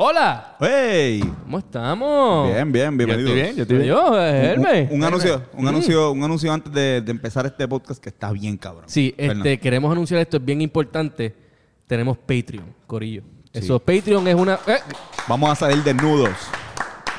Hola, ¡Hey! ¿cómo estamos? Bien, bien, bienvenido. bien, yo estoy bien. Yo, Hermes. Un, un anuncio, un Mm. anuncio, un anuncio antes de, de empezar este podcast que está bien cabrón. Sí, este, queremos anunciar esto, es bien importante. Tenemos Patreon, Corillo. Eso, Patreon es una... eh, Vamos a salir desnudos.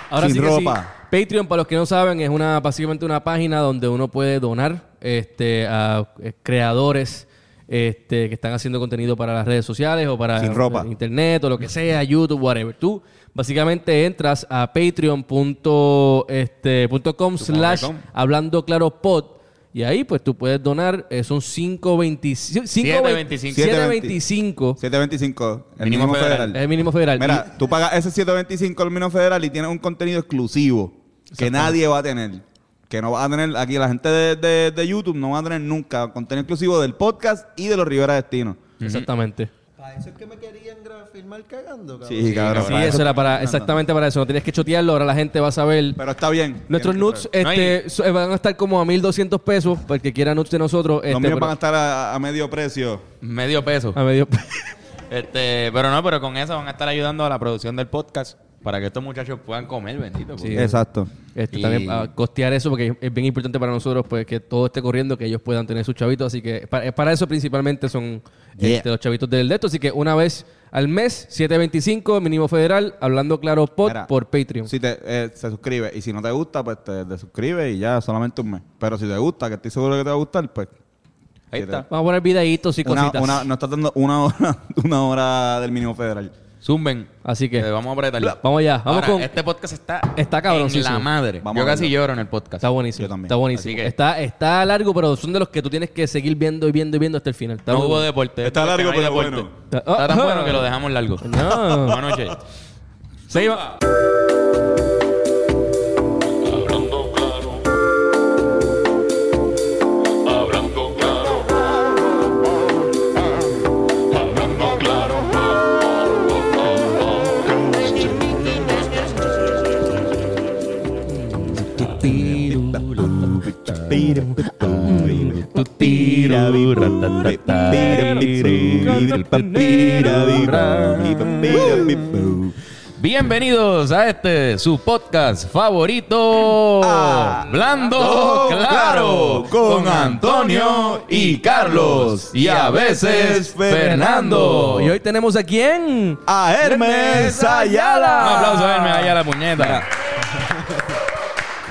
Ahora Sin sí ropa. sí. Patreon, para los que no saben, es una básicamente una página donde uno puede donar este, a eh, creadores este, que están haciendo contenido para las redes sociales o para Sin ropa. internet o lo que sea, YouTube, whatever. Tú básicamente entras a patreon.com este, punto com slash hablando claro pod y ahí pues tú puedes donar, eh, son 5.25 7.25. 7.25 725, el Mínimo federal. federal. es el mínimo federal. Mira, tú pagas ese 725 al mínimo federal y tienes un contenido exclusivo que nadie va a tener. Que no va a tener, aquí la gente de, de- de YouTube no va a tener nunca contenido exclusivo del podcast y de los Rivera Destino. Exactamente. Para eso es que me querían gra- filmar cagando, cabrón. Sí, cabrón. Sí, eso era para, exactamente para eso. No tienes que chotearlo. Ahora la gente va a saber. Pero está bien. Nuestros nuts. No, este, so- van a estar como a 1200 pesos. Para el que quiera nuts de nosotros. Este, Los míos pero- van a estar a, a medio precio. Medio peso. a medio Este, pero no, pero con eso van a estar ayudando a la producción del podcast para que estos muchachos puedan comer, bendito. Sí. Exacto. este, Y- también a costear eso porque es bien importante para nosotros pues que todo esté corriendo, que ellos puedan tener sus chavitos. Así que para, para eso principalmente son Yeah. este, los chavitos del de esto. Así que una vez al mes, 725, mínimo federal, hablando claro pod Mira, por Patreon. Si te, eh, se suscribe y si no te gusta, pues te desuscribes y ya, solamente un mes. Pero si te gusta, que estoy seguro que te va a gustar, pues Ahí está. Vamos a poner videitos y una, cositas. una, nos estás dando una hora, una hora del mínimo federal. Zumben. Así que Eh, vamos a apretar. vamos allá. Vamos Ahora, con... Este podcast está, Está cabroncísimo. en la madre. Vamos Yo casi lloro en el podcast. Está buenísimo. Yo también. Está buenísimo. Que- Está, está largo, pero son de los que tú tienes que seguir viendo y viendo y viendo hasta el final. Está No hubo deporte. Está largo, no pero deporte. bueno. Está tan ah. bueno que lo dejamos largo. No. Buenas noches. Seguimos. Bienvenidos a este su podcast favorito, Hablando Claro, con Antonio y Carlos y a veces Fernando. Y hoy tenemos a quién? A Hermes Ayala. Un aplauso a Hermes allá la puñeta.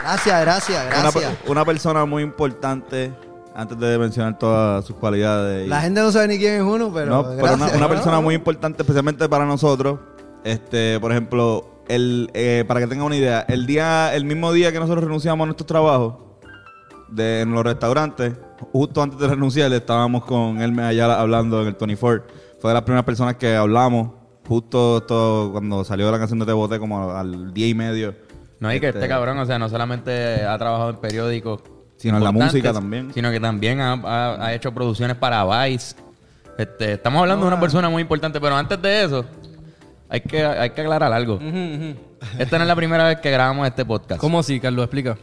Gracias, gracias, gracias. una persona muy importante, antes de mencionar todas sus cualidades. y- La gente no sabe ni quién es uno, pero. No, pero una, una persona muy importante, especialmente para nosotros. Este, por ejemplo, el, eh, para que tengan una idea, el día, el mismo día que nosotros renunciamos a nuestros trabajos de, en los restaurantes, justo antes de renunciar, estábamos con Hermes Ayala hablando en el 24. Fue de las primeras personas que hablamos, justo cuando salió la canción de Te Boté, como al día y medio. No, y que Este, este cabrón, o sea, no solamente ha trabajado en periódicos, Sino en la música también. sino que también ha, ha- ha hecho producciones para Vice. Este, estamos hablando de una persona muy importante, pero antes de eso, hay que, hay que aclarar algo. Esta no es la primera vez que grabamos este podcast. ¿Cómo así, Carlos? Explica.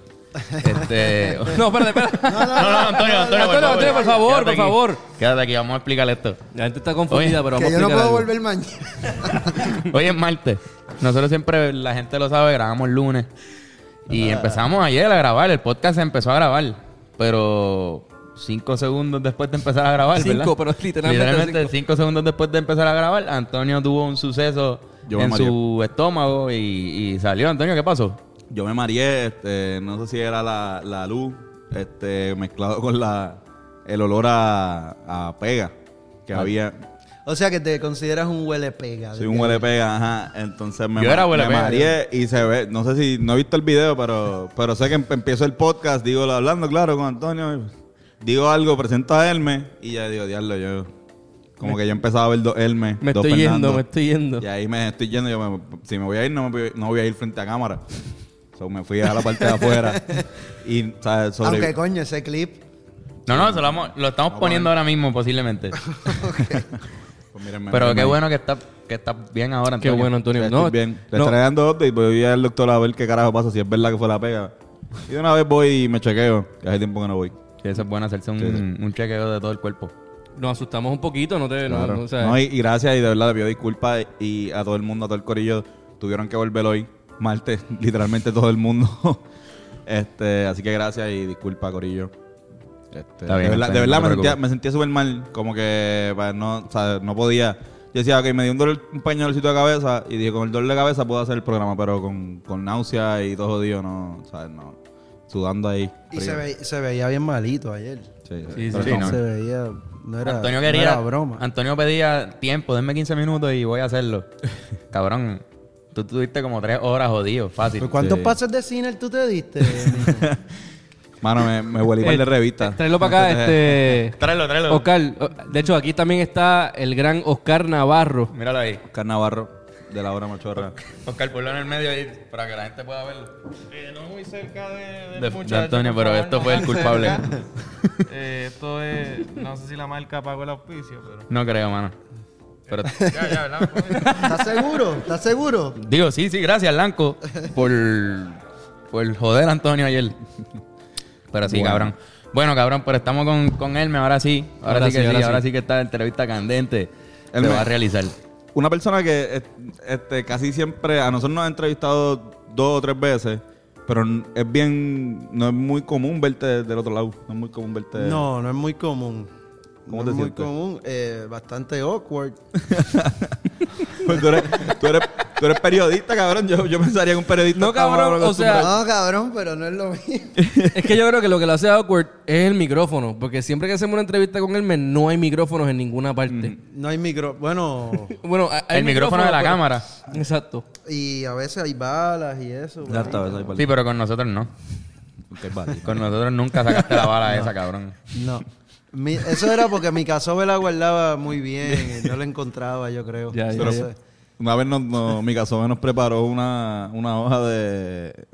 Este, No, espérate, espérate. no, no, Antonio, Antonio, Antonio, Antonio, por favor, por favor. Quédate aquí, vamos a explicar esto. La gente está confundida, Oye, pero Que vamos a yo no puedo algo. volver mañana. Hoy es martes. Nosotros siempre, la gente lo sabe, grabamos el lunes. Y empezamos ayer a grabar. El podcast se empezó a grabar. Pero cinco segundos después de empezar a grabar, Cinco, ¿verdad? pero literalmente Literalmente cinco. cinco. segundos después de empezar a grabar, Antonio tuvo un suceso Yo en su estómago y, y salió. Antonio, ¿qué pasó? Yo me mareé, este, no sé si era la, la luz, este, mezclado con la, el olor a, a pega que había. O sea que te consideras un huele pega. Soy un huele pega, ajá. Entonces me, Yo ma- era huele me pega, mareé y se ve, no sé si, no he visto el video, pero, pero sé que em- empiezo el podcast, digo, hablando, claro, con Antonio, digo algo, presento a Hermes y ya digo, diablo, yo, como que yo empezaba a ver dos Hermes, Me dos estoy yendo, me estoy yendo. Y ahí me estoy yendo, yo me- si me voy a ir, no, me voy, no voy a ir frente a cámara. So, me fui a la parte de afuera y, ¿sabes? Sobre- Aunque coño, ese clip. No, no, se lo, vamos- lo estamos poniendo ahora mismo posiblemente. pues, Pero qué bueno que está, que está bien ahora, Qué Antonio. bueno, Antonio. No, estoy bien. Le no, estaré dando update, voy a ir al doctor a ver qué carajo pasa, si es verdad que fue la pega. Y de una vez voy y me chequeo, que hace tiempo que no voy. Sí, eso es bueno hacerse un, Sí, sí. un chequeo de todo el cuerpo. nos asustamos un poquito, no te... no- Claro. no, o sea, No, y, y gracias y de verdad le pido disculpas y a todo el mundo, a todo el corillo, tuvieron que volver hoy, martes, literalmente todo el mundo. este, así que gracias y disculpa, corillo. Este, bien, de verdad, de no me sentía, me sentía súper mal, como que pues, no, o sea, no podía. Yo decía, ok, me dio un, dolor, un pañuelcito de cabeza y dije, con el dolor de cabeza puedo hacer el programa, pero con, con náusea y todo jodido, no, ¿sabes? No, sudando ahí. Y se, ve- se veía bien malito ayer. Sí, Sí, sí, no. no. Se veía. No era, Antonio no quería. era broma. Antonio pedía tiempo, denme 15 minutos y voy a hacerlo. Cabrón, tú tuviste como 3 horas jodido, fácil. ¿Cuántos Sí. pases de cine tú te diste? Mano, me, me huele igual de eh, revista. Tráelo para acá, este... Tráelo, tráelo. Oscar, de hecho aquí también está el gran Oscar Navarro. Míralo ahí. Oscar Navarro, de la hora machorra. Oscar, ponlo en el medio ahí para que la gente pueda verlo. Eh, no muy cerca de, De, de Antonio, pero esto fue el culpable. Eh, esto es. No sé si la marca pagó el auspicio, pero. No creo, mano. Pero Ya, ya, ¿verdad? ¿Estás seguro? ¿Estás seguro? digo, sí, sí, gracias, Blanco, por, por joder a Antonio ayer. Pero sí, Bueno. cabrón. Bueno, cabrón, pero estamos con, con Elme, ahora sí. Ahora, Ahora sí que sí, sí, ahora ahora sí. que está la entrevista candente. Elme. Se va a realizar. Una persona que es- este, casi siempre a nosotros nos ha entrevistado dos o tres veces, pero es bien, no es muy común verte del otro lado. No es muy común verte. No, no es muy común. ¿Cómo no te es muy sientes? común. eh, bastante awkward. Pues tú, eres, tú, eres, tú eres periodista, cabrón. Yo, yo pensaría que un periodista. No, cabrón, o sea. No, cabrón, pero no es lo mismo. Es que yo creo que lo que lo hace awkward es el micrófono. Porque siempre que hacemos una entrevista con él, no hay micrófonos en ninguna parte. No hay micro. Bueno, Bueno, hay- hay El micrófono de la pero- cámara. Exacto. y a veces hay balas y eso. Ya está, esa es Sí, pero con nosotros no. Con nosotros nunca sacaste la bala esa, cabrón. No. Mi- eso era porque mi casobe la guardaba muy bien y no la encontraba, yo creo. Ya, ya, Pero ya. una vez nos, nos- mi casome nos preparó una, una hoja de.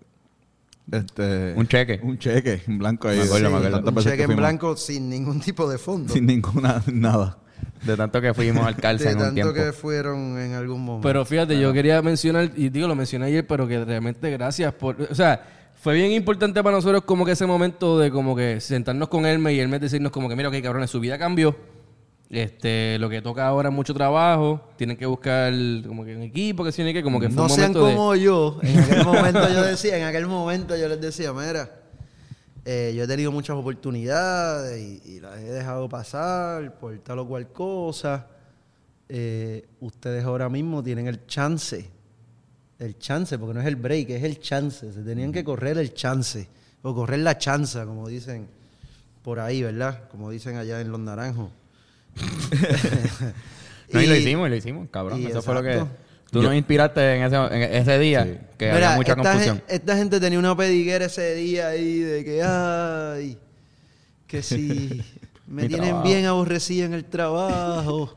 Este, Un cheque. Un cheque en blanco ahí. Me acuerdo, de me acuerdo. tantas Un cheque que en blanco sin ningún tipo de fondo. Sin ninguna, nada. De tanto que fuimos al de calce en un tanto tiempo. que fueron en algún momento. Pero fíjate, yo quería mencionar, y digo, lo mencioné ayer, pero que realmente gracias por... O sea, fue bien importante para nosotros como que ese momento de como que sentarnos con Hermes y Hermes decirnos como que, mira, ok, cabrones, su vida cambió. Este, lo que toca ahora es mucho trabajo. Tienen que buscar como que un equipo, que sí, que como que fue no un sean momento de... como yo. En aquel momento yo decía, en aquel momento yo les decía, mira, eh, yo he tenido muchas oportunidades y, y las he dejado pasar por tal o cual cosa. Eh, ustedes ahora mismo tienen el chance, el chance, porque no es el break, es el chance. Se tenían que correr el chance, o correr la chanza, como dicen por ahí, ¿verdad? Como dicen allá en Los Naranjos. No, y lo hicimos, y lo hicimos, cabrón. Eso fue lo que... Tú nos inspiraste en ese, en ese día, que Mira, había mucha esta, confusión. esta gente tenía una pediguera ese día ahí de que, ay, que si me Mi tienen trabajo. bien aborrecida en el trabajo.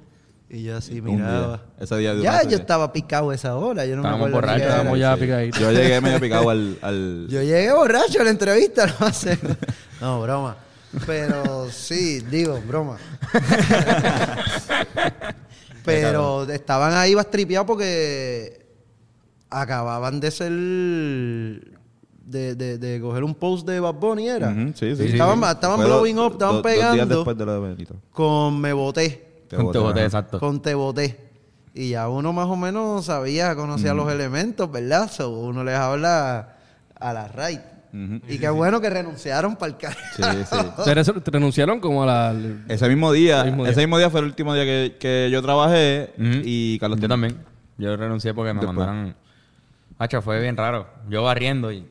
Y yo así miraba. día. Ese día de Ya, yo estaba picado esa hora. Yo no Estábamos me borrachos. Estábamos ya picaditos. Yo llegué medio picado al. al- Yo llegué borracho a la entrevista, no sé. No, broma. Pero sí, digo, broma. Pero estaban ahí bastripeados porque acababan de ser. De, de, de coger un post de Bad Bunny, ¿era? Sí, sí. Estaban, estaban Fue blowing up, estaban dos- dos días pegando después de lo de Benito. con Me Boté. Te Con boté, te boté, exacto. Con Te Boté. Y ya uno más o menos sabía, conocía los elementos, ¿verdad? So, uno les habla a la right. Ujú. Y qué bueno que renunciaron para el carro. Sí, sí. Ustedes renunciaron como a la... Ese mismo día, Ese mismo día. ese mismo día fue el último día que, que yo trabajé y Carlos Yo también. Yo renuncié porque me Después. mandaron... Hacho, fue bien raro. Yo barriendo y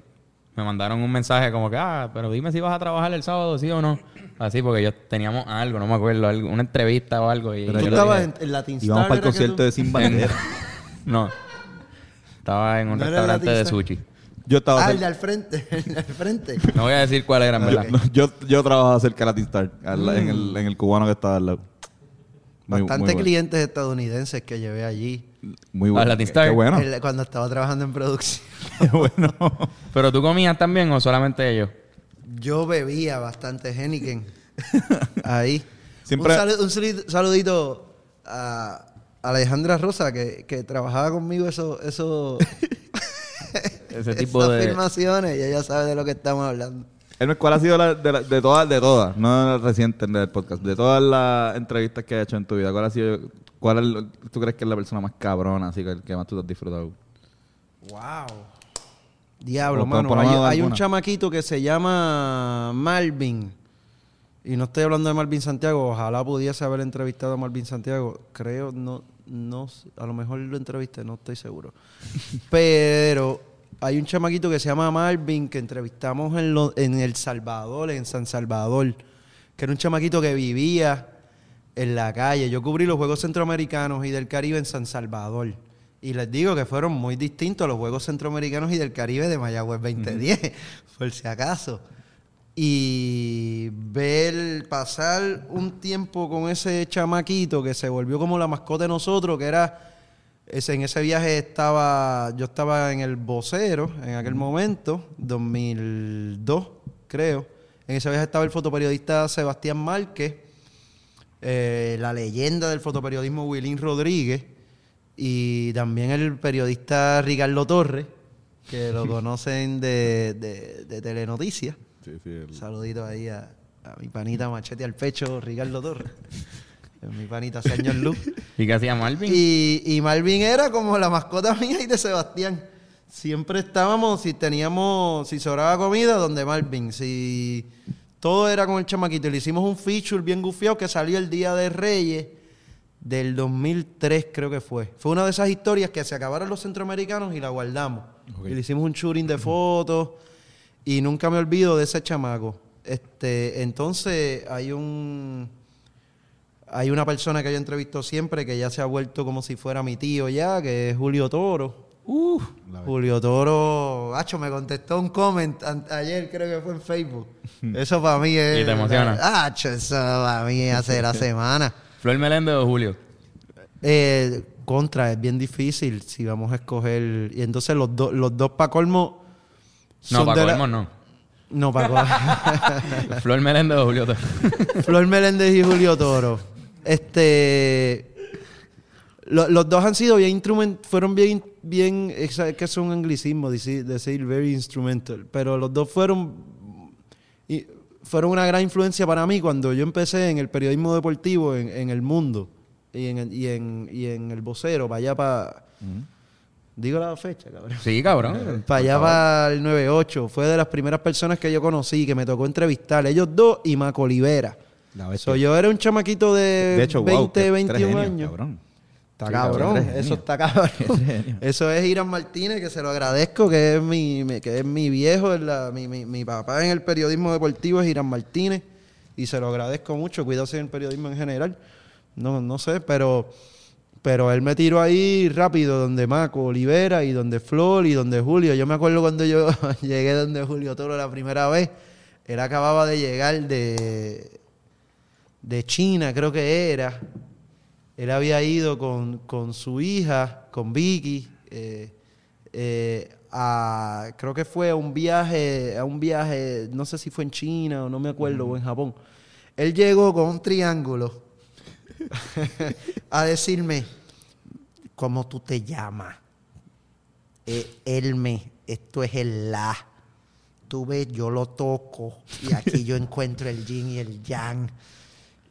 me mandaron un mensaje como que, ah, pero dime si vas a trabajar el sábado, sí o no. Así, porque yo teníamos algo, no me acuerdo, algo- una entrevista o algo. Y Pero Tú yo le estabas dije- en, en Latin Star, para el ¿era que concierto tú? de Sin Bandera. No. Estaba en un ¿No restaurante de sushi. Yo estaba Ah, el cerca- de al frente, el de al frente. No voy a decir cuál era, en verdad. No, yo, yo trabajaba cerca de Latin Star, al- en, el, en el cubano que estaba al lado. Muy- Bastante muy bueno. clientes estadounidenses que llevé allí Muy bueno. ¿A Latin Star? Qué bueno. el- cuando estaba trabajando en producción. Qué bueno. ¿Pero tú comías también o solamente ellos? Yo bebía bastante Henneken ahí. Siempre- Un, salu- un salu- saludito a Alejandra Rosa, que, que trabajaba conmigo eso, eso, Ese tipo esas de... filmaciones y ella sabe de lo que estamos hablando. Hermes, ¿cuál ha sido la, de, la- de todas, de todas, no reciente del podcast, de todas las entrevistas que has hecho en tu vida, cuál ha sido, cuál es el- tú crees que es la persona más cabrona, así que el que más tú te has disfrutado? Wow. Diablo, mano. hay, hay un chamaquito que se llama Malvin. Y no estoy hablando de Malvin Santiago. Ojalá pudiese haber entrevistado a Malvin Santiago. Creo, no, no, a lo mejor lo entrevisté, no estoy seguro. Pero hay un chamaquito que se llama Malvin que entrevistamos en, lo- en El Salvador, en San Salvador. Que era un chamaquito que vivía en la calle. Yo cubrí los Juegos Centroamericanos y del Caribe en San Salvador. Y les digo que fueron muy distintos los Juegos Centroamericanos y del Caribe de Mayagüez 2010, por si acaso. Y ver pasar un tiempo con ese chamaquito que se volvió como la mascota de nosotros, que era... En ese viaje estaba, yo estaba en el vocero en aquel momento, 2002, creo. En ese viaje estaba el fotoperiodista Sebastián Márquez, eh, la leyenda del fotoperiodismo Wilín Rodríguez y también el periodista Ricardo Torres, que lo conocen de, de, de Telenoticias. Sí, saludito ahí a, a mi panita machete al pecho, Ricardo Torres. mi panita señor Luz. ¿Y qué hacía Malvin? Y, y Malvin era como la mascota mía y de Sebastián. Siempre estábamos, si teníamos, si sobraba comida, donde Malvin. Si todo era con el chamaquito. Y le hicimos un feature bien gufiado que salió el Día de Reyes del 2003, creo que fue. Fue una de esas historias que se acabaron los centroamericanos y la guardamos. Y le hicimos un shooting de fotos. Y nunca me olvido de ese chamaco. Este, entonces hay un hay una persona que yo entrevisto siempre que ya se ha vuelto como si fuera mi tío ya, que es Julio Toro. Julio Toro, Hacho, me contestó un comment ayer, creo que fue en Facebook. Eso para mí es. ¿Y te emociona? Hacho, eso para mí hace la semana. ¿Flor Meléndez o Julio? Eh, contra, es bien difícil si vamos a escoger. Y entonces los, dos los dos para colmo. No, para de la- colmo no. No, para colmo. Flor Meléndez o Julio. Flor Meléndez y Julio Toro. Este. lo- los dos han sido bien instrument, fueron bien, bien, es que es un anglicismo decir, decir very instrumental, pero los dos fueron, y fueron una gran influencia para mí cuando yo empecé en el periodismo deportivo en, en el mundo y en, el- y, en, y en el vocero, para allá para, digo la fecha, cabrón. Sí, cabrón. Para allá para el 98. Fue de las primeras personas que yo conocí, que me tocó entrevistar. Ellos dos y Maco Olivera. So, yo era un chamaquito de, De hecho, 20, wow, qué- tres 21 genios, años. cabrón. Está cabrón, eso está cabrón. Eso es Irán Martínez, que se lo agradezco, que es mi, que es mi viejo, la- mi, mi- mi papá en el periodismo deportivo es Irán Martínez, y se lo agradezco mucho, cuídase en el periodismo en general. No, no sé, pero, pero él me tiró ahí rápido, donde Maco, Olivera, y donde Flor, y donde Julio. Yo me acuerdo cuando yo llegué donde Julio Toro la primera vez, él acababa de llegar de, de China, creo que era. Él había ido con, con su hija, con Vicky, eh, eh, a, creo que fue a un viaje, a un viaje, no sé si fue en China o no me acuerdo, o en Japón. Él llegó con un triángulo a decirme, ¿cómo tú te llamas? Eh, Elme, esto es el la. Tú ves, yo lo toco y aquí yo encuentro el yin y el yang.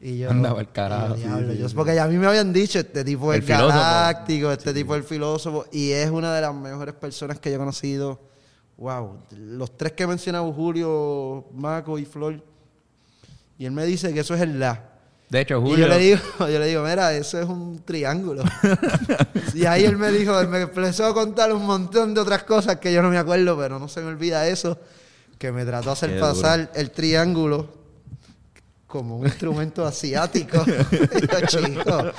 Y yo, Anda pa'l carajo. y yo, diablo, yo- porque ya a mí me habían dicho, este tipo es El filósofo. galáctico, este tipo es el filósofo, y es una de las mejores personas que yo he conocido. Wow, los tres que he mencionado, Julio, Maco y Flor, y él me dice que eso es el la. De hecho, Y Julio. yo le digo, yo le digo, mira, eso es un triángulo. y ahí él me dijo, él me empezó a contar un montón de otras cosas que yo no me acuerdo, pero no se me olvida eso, que me trató de hacer Qué pasar el triángulo como un instrumento asiático. Y yo, chico.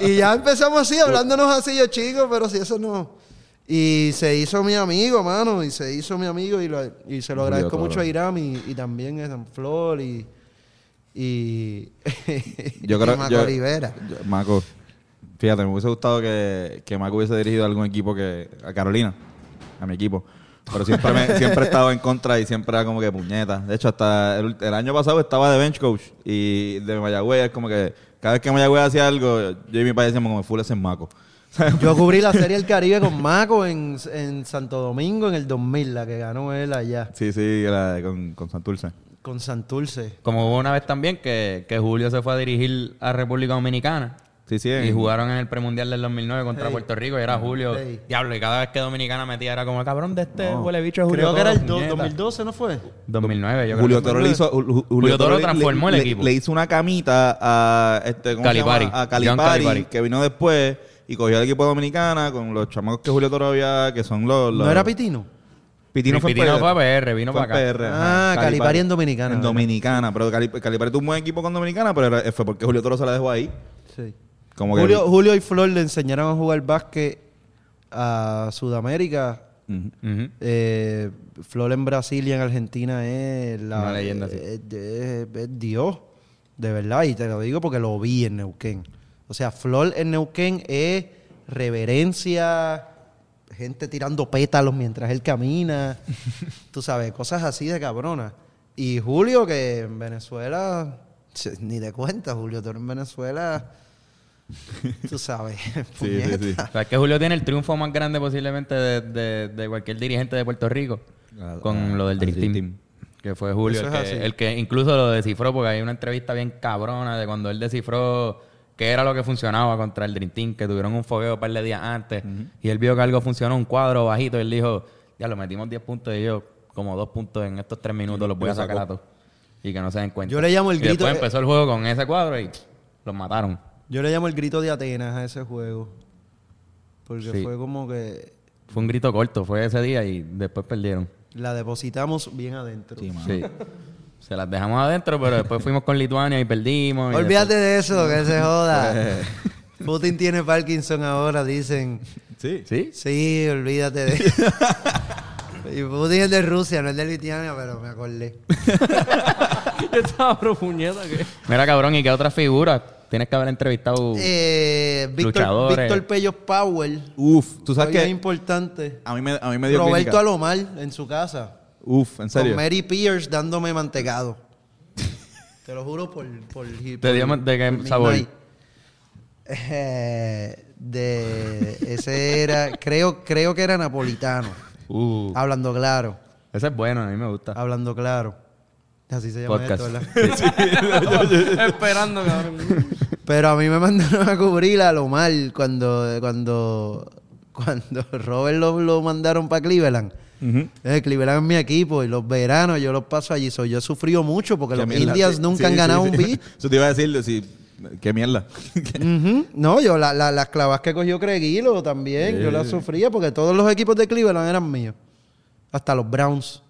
y ya empezamos así, hablándonos así, yo, chico, pero si eso no... Y se hizo mi amigo, mano, y se hizo mi amigo, y, lo- y se lo agradezco mucho a Iram y, y también a San Flor y... Y, Yo creo y Maco yo- Olivera. yo- Maco, fíjate, me hubiese gustado que, que Maco hubiese dirigido algún equipo que. a Carolina, a mi equipo. Pero siempre, me, siempre he estado en contra y siempre era como que puñeta. De hecho, hasta el, año pasado estaba de bench coach y de Mayagüez es como que Cada vez que Mayagüez hacía algo, yo y mi padre decíamos como full ese maco. Yo cubrí la Serie del Caribe con Maco en, en Santo Domingo en el 2000, la que ganó él allá, Sí, sí, la- con, con Santurce. con Santurce. Como hubo una vez también que, que Julio se fue a dirigir a República Dominicana. Sí, sí. Y jugaron en el premundial del 2009 contra Hey. Puerto Rico y era Julio. Hey. Diablo, y cada vez que Dominicana metía era como el cabrón de este No. huele bicho Julio Creo que era el do- puñeta". 2012, ¿no fue? 2009, yo creo Julio que Toro le hizo. Julio, Julio Toro transformó le, el equipo. Le hizo una camita a este ¿cómo se Calipari. llama? A Calipari, Calipari. que vino después y cogió al equipo de Dominicana con los chamacos que Julio Toro había, que son los. los ¿No era Pitino? Pitino fue Pitino PR. fue a PR, vino Fue para acá. PR, Ah, ajá. Calipari en Dominicana, En. Dominicana, pero Calip- Calipari tuvo un buen equipo con Dominicana, pero fue porque Julio Toro se la dejó ahí. Sí. Como que Julio, y Flor le enseñaron a jugar básquet a Sudamérica. Eh, Flor en Brasil y en Argentina es la Una leyenda, sí. es, es- es Dios, de verdad, y te lo digo porque lo vi en Neuquén. O sea, Flor en Neuquén es reverencia, gente tirando pétalos mientras él camina, tú sabes, cosas así de cabrona. Y Julio, que en Venezuela, ni de cuenta, Julio Toro en Venezuela, tú sabes, Sí, sí, puñeta. sí. O sea, es que Julio tiene el triunfo más grande posiblemente de, de- de cualquier dirigente de Puerto Rico Ah, con ah, lo del al Dream Team. Que fue Julio el que, así. el que incluso lo descifró porque hay una entrevista bien cabrona de cuando él descifró qué era lo que funcionaba contra el Dream Team, que tuvieron un fogueo un par de días antes y él vio que algo funcionó, un cuadro bajito y él dijo, ya lo metimos 10 puntos y yo como dos puntos en estos tres minutos los voy a sacar a todos y que no se den cuenta. Yo le llamo el Y grito- después empezó el juego con ese cuadro y los mataron. Yo le llamo el grito de Atenas a ese juego. Porque Sí. fue como que Fue un grito corto, fue ese día y después perdieron. la depositamos bien adentro. Sí. Sí. Se las dejamos adentro, pero después fuimos con Lituania y perdimos. y Olvídate después- de eso, que se joda. Putin tiene Parkinson ahora, dicen. Sí. ¿Sí? Sí, olvídate de eso. y Putin es de Rusia, no es de Lituania, pero me acordé. Pro puñeta que... Mira, cabrón, ¿y qué otras figuras? Tienes que haber entrevistado. Eh, Víctor, Luchadores. Víctor Pello Power. Uf, tú sabes Hoy es que importante. a mí me, a mí me dio Roberto clínica. Alomar en su casa. Uf, en serio. Con Mary Pierce dándome mantecado. Te lo juro por... por, ¿Te dio de qué por sabor? midnight. Eh, de... Ese era... Creo, creo que era napolitano. Uh, Hablando claro. ese es bueno, a mí me gusta. Hablando claro. Así se llama Podcast. esto, ¿verdad? Esperando, cabrón. Pero a mí me mandaron a cubrir a lo mal cuando... Cuando... Cuando Robert lo, lo mandaron para Cleveland. Eh, Cleveland es mi equipo y los veranos yo los paso allí. So, yo he sufrido mucho porque Qué los mierda. Indians Sí, nunca sí, han sí, ganado sí. un beat. Eso te iba a decir, sí, qué mierda. No, yo la- la- las clavas que cogió Craiguilo también, yo las sufría porque todos los equipos de Cleveland eran míos. Hasta los Browns.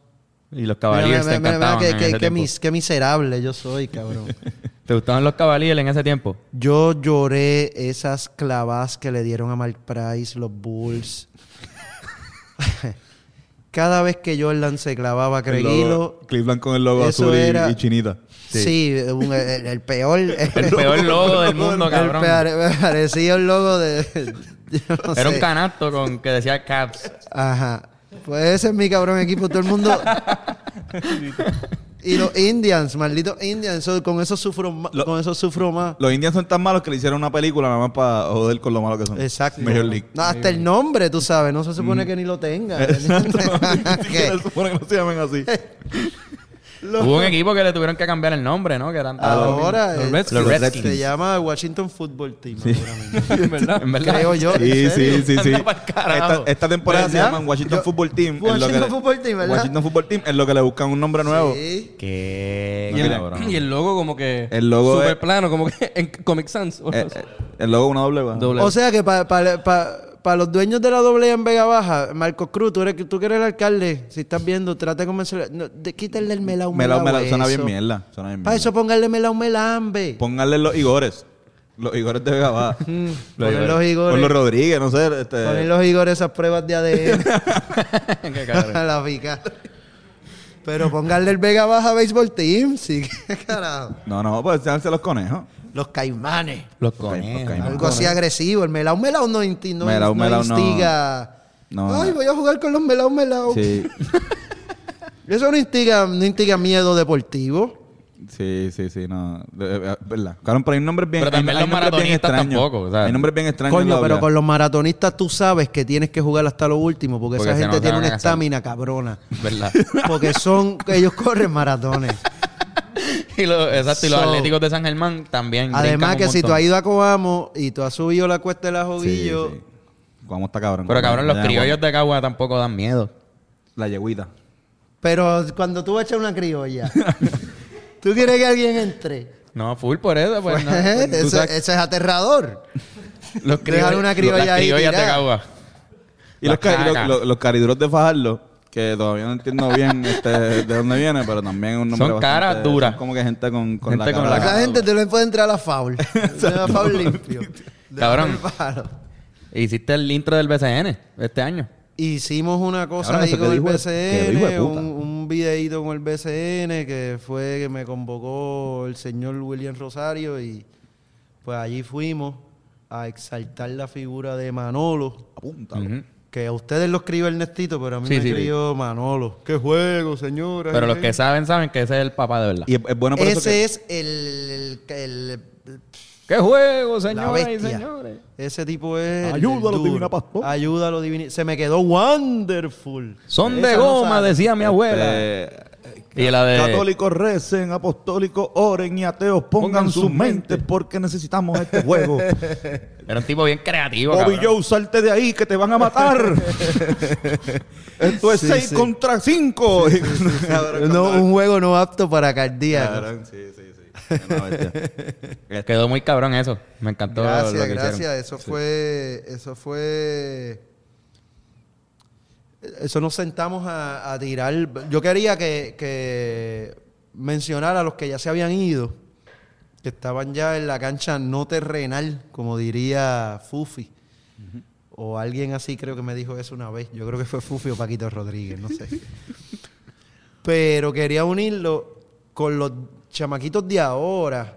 Y los Cavaliers mira, te mira, encantaban qué, en qué- ese qué tiempo. mis- qué miserable yo soy, cabrón. ¿Te gustaban los Cavaliers en ese tiempo? yo lloré esas clavas que le dieron a Mark Price, los Bulls. Cada vez que Jordan se clavaba logo- Cleveland con el logo azul y, era- y chinita. sí, un- el, el peor. El peor logo del mundo, cabrón. parecía un logo de. no Era un canasto con que decía Caps. Ajá. Pues ese es mi cabrón equipo. Todo el mundo. y los Indians, malditos Indians. eso- con eso sufro más. Lo- con eso sufro más. Los Indians son tan malos que le hicieron una película nada más para joder con lo malo que son. Exacto. Major League. No, hasta el nombre, tú sabes. No se supone que ni lo tenga. Exacto. Ni ¿Qué? siquiera se supone que no se llamen así. Los- Hubo un equipo que le tuvieron que cambiar el nombre, ¿no? Que eran Ahora Los Redskins. Los Redskins. se llama Washington Football Team. En verdad. En verdad. Creo yo. ¿en Sí, sí, sí, sí. Esta, esta temporada se llaman Washington Yo- Football Team. Washington le- Football Team, ¿verdad? Washington Football Team es lo que le buscan un nombre nuevo. Sí. Qué Y el, cabrón. y el logo como que... El logo Súper es- plano, como que en Comic Sans. Eh, eh, el logo una doble. Doble. O sea que para los dueños de la doble en Vega Baja, Marcos Cruz, tú, eres, tú que eres el alcalde, si estás viendo, trata de convencerle. No, de, quítenle el melao Melao, melao. suena bien mierda. Suena bien Para mierda. eso pónganle melao melambe. Pónganle los Igores. Los Igores de Vega Baja. Ponen los Igores. Con los Rodríguez, no sé. Este, Ponen los Igor esas pruebas de ADN Qué la pica. Pero pónganle el Vega Baja Baseball Team, sí, qué carajo. No, no, pues seanse los conejos. Los caimanes. Los conejos. Algo así agresivo. El melao melao no, insti- no, Melao, no melao no. instiga. Ay, no. voy a jugar con los melao melao. Sí. Eso no instiga, no instiga miedo deportivo. Sí, sí, sí, no. Verdad. Cabrón, pero hay nombres bien Pero también hay- hay los bien maratonistas tampoco, o sea. hay nombres bien extraños. Coño, pero con los maratonistas tú sabes que tienes que jugar hasta lo último porque, Porque esa gente no, tiene una estamina cabrona. ¿Verdad? Porque son, ellos corren maratones. y los, exacto, y los So- atléticos de San Germán también. Además que si tú has ido a Coamo y tú has subido la cuesta de la Joguillo, sí. ¿Cómo está cabrón? Pero cabrón, los criollos de Cagua tampoco dan miedo. La yeguita. pero cuando tú echas una criolla, ¿tú quieres que alguien entre? No, full por eso. Pues, no, pues, eso, sabes- eso es aterrador. los dejar una criolla ahí criollas de. Cagua. Y los, los- los cariduros de Fajardo, que todavía no entiendo bien este, de dónde viene, pero también es un nombre Son bastante- caras duras. son como que gente con, con Gente la con cara. la Esa gente tú le puedes entrar a la foul. a foul limpio. Cabrón. Palo. Hiciste el intro del BCN este año. Hicimos una cosa Cabrón, ahí eso con el de BCN, puta. un, un videíto con el BCN que fue que me convocó el señor William Rosario y pues allí fuimos a exaltar la figura de Manolo, Apúntalo. Ujú. Que a ustedes lo escribe Ernestito, pero a mí Sí, me sí, escribió Manolo. ¡Qué juego, señora! Pero los que saben, saben que ese es el papá de verdad. Y es, es bueno por eso Ese que... es el, el- el- ¡Qué juego, señoras y bestia. señores! Ese tipo es. el Ayúdalo, duro. divina pastor. Ayúdalo, divina. Se me quedó wonderful. Son Esa de no goma, sabe. decía mi abuela. Este, y la de... Católicos recen, apostólicos oren y ateos pongan, Pongan sus mentes porque necesitamos este juego. Era un tipo bien creativo, Bobby cabrón. Joe, salte de ahí que te van a matar. Esto es Sí, 6 sí. contra 5. No, un juego no apto para cardíacos. Sí, sí, sí. Bestia. Quedó muy cabrón eso. Me encantó lo Gracias, que gracias. hicieron. Eso fue. Eso fue. Eso nos sentamos a, a tirar. Yo quería que, que mencionar a los que ya se habían ido, que estaban ya en la cancha no terrenal, como diría Fufi. O alguien así creo que me dijo eso una vez. Yo creo que fue Fufi o Paquito Rodríguez, no sé. Pero quería unirlo con los chamaquitos de ahora.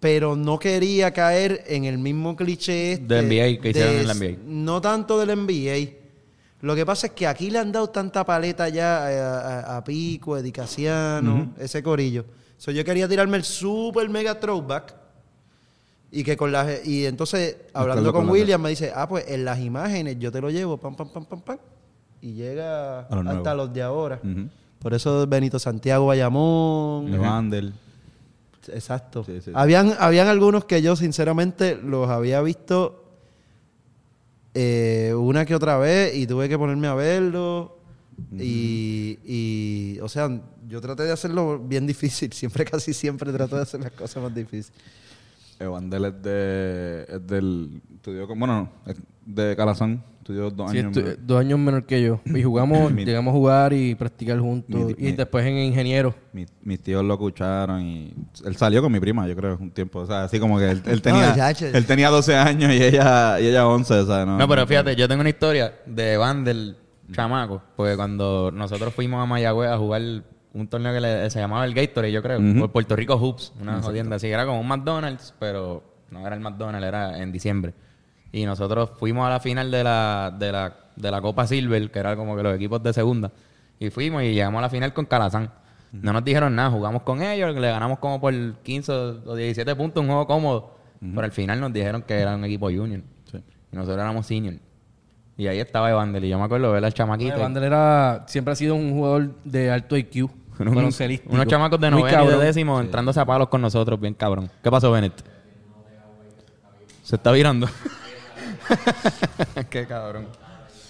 Pero no quería caer en el mismo cliché este De NBA que hicieron en la NBA. No tanto del NBA. Lo que pasa es que aquí le han dado tanta paleta ya eh, a, a- a Pico, Edicaciano, ese corillo. So, yo quería tirarme el super mega throwback. Y que con las y entonces hablando con William me dice, ah, pues en las imágenes yo te lo llevo, pam, pam, pam, pam, pam. Y llega hasta los de ahora. Por eso Benito Santiago Bayamón. Levander. Exacto. Sí, sí. Habían, habían algunos que yo sinceramente los había visto una que otra vez y tuve que ponerme a verlo. y, y, o sea, yo traté de hacerlo bien difícil. Siempre, casi siempre trato de hacer las cosas más difíciles. Evander es, de, es del. Estudió con, bueno, no, es de Calazán. Estudió dos Sí, años. estu- dos años menor que yo. Y jugamos, Mi- llegamos a jugar y practicar juntos. Mi- y mi- después en ingeniero. Mi- mis tíos lo escucharon y él salió con mi prima, yo creo, un tiempo. O sea, así como que él, él tenía, él tenía 12 años y ella, y ella 11, o sea, no. No, pero fíjate, yo tengo una historia de Van del chamaco. Porque cuando nosotros fuimos a Mayagüez a jugar un torneo que le- se llamaba el Gatorade, yo creo, por Puerto Rico Hoops, una jodienda así. Era como un McDonald's, pero no era el McDonald's, era en diciembre. Y nosotros fuimos a la final de la, de la, de la Copa Silver, que era como que los equipos de segunda. Y fuimos y llegamos a la final con Calazán. No nos dijeron nada, jugamos con ellos, le ganamos como por 15 o 17 puntos, un juego cómodo. Pero al final nos dijeron que era un equipo junior. Sí. Y nosotros éramos senior. Y ahí estaba Evander. Y yo me acuerdo de ver al chamaquito. Vander era, siempre ha sido un jugador de alto IQ. Unos- chamacos de noveno y de décimo entrándose a palos con nosotros, bien cabrón. ¿Qué pasó, Bennett? Se está virando. Qué cabrón.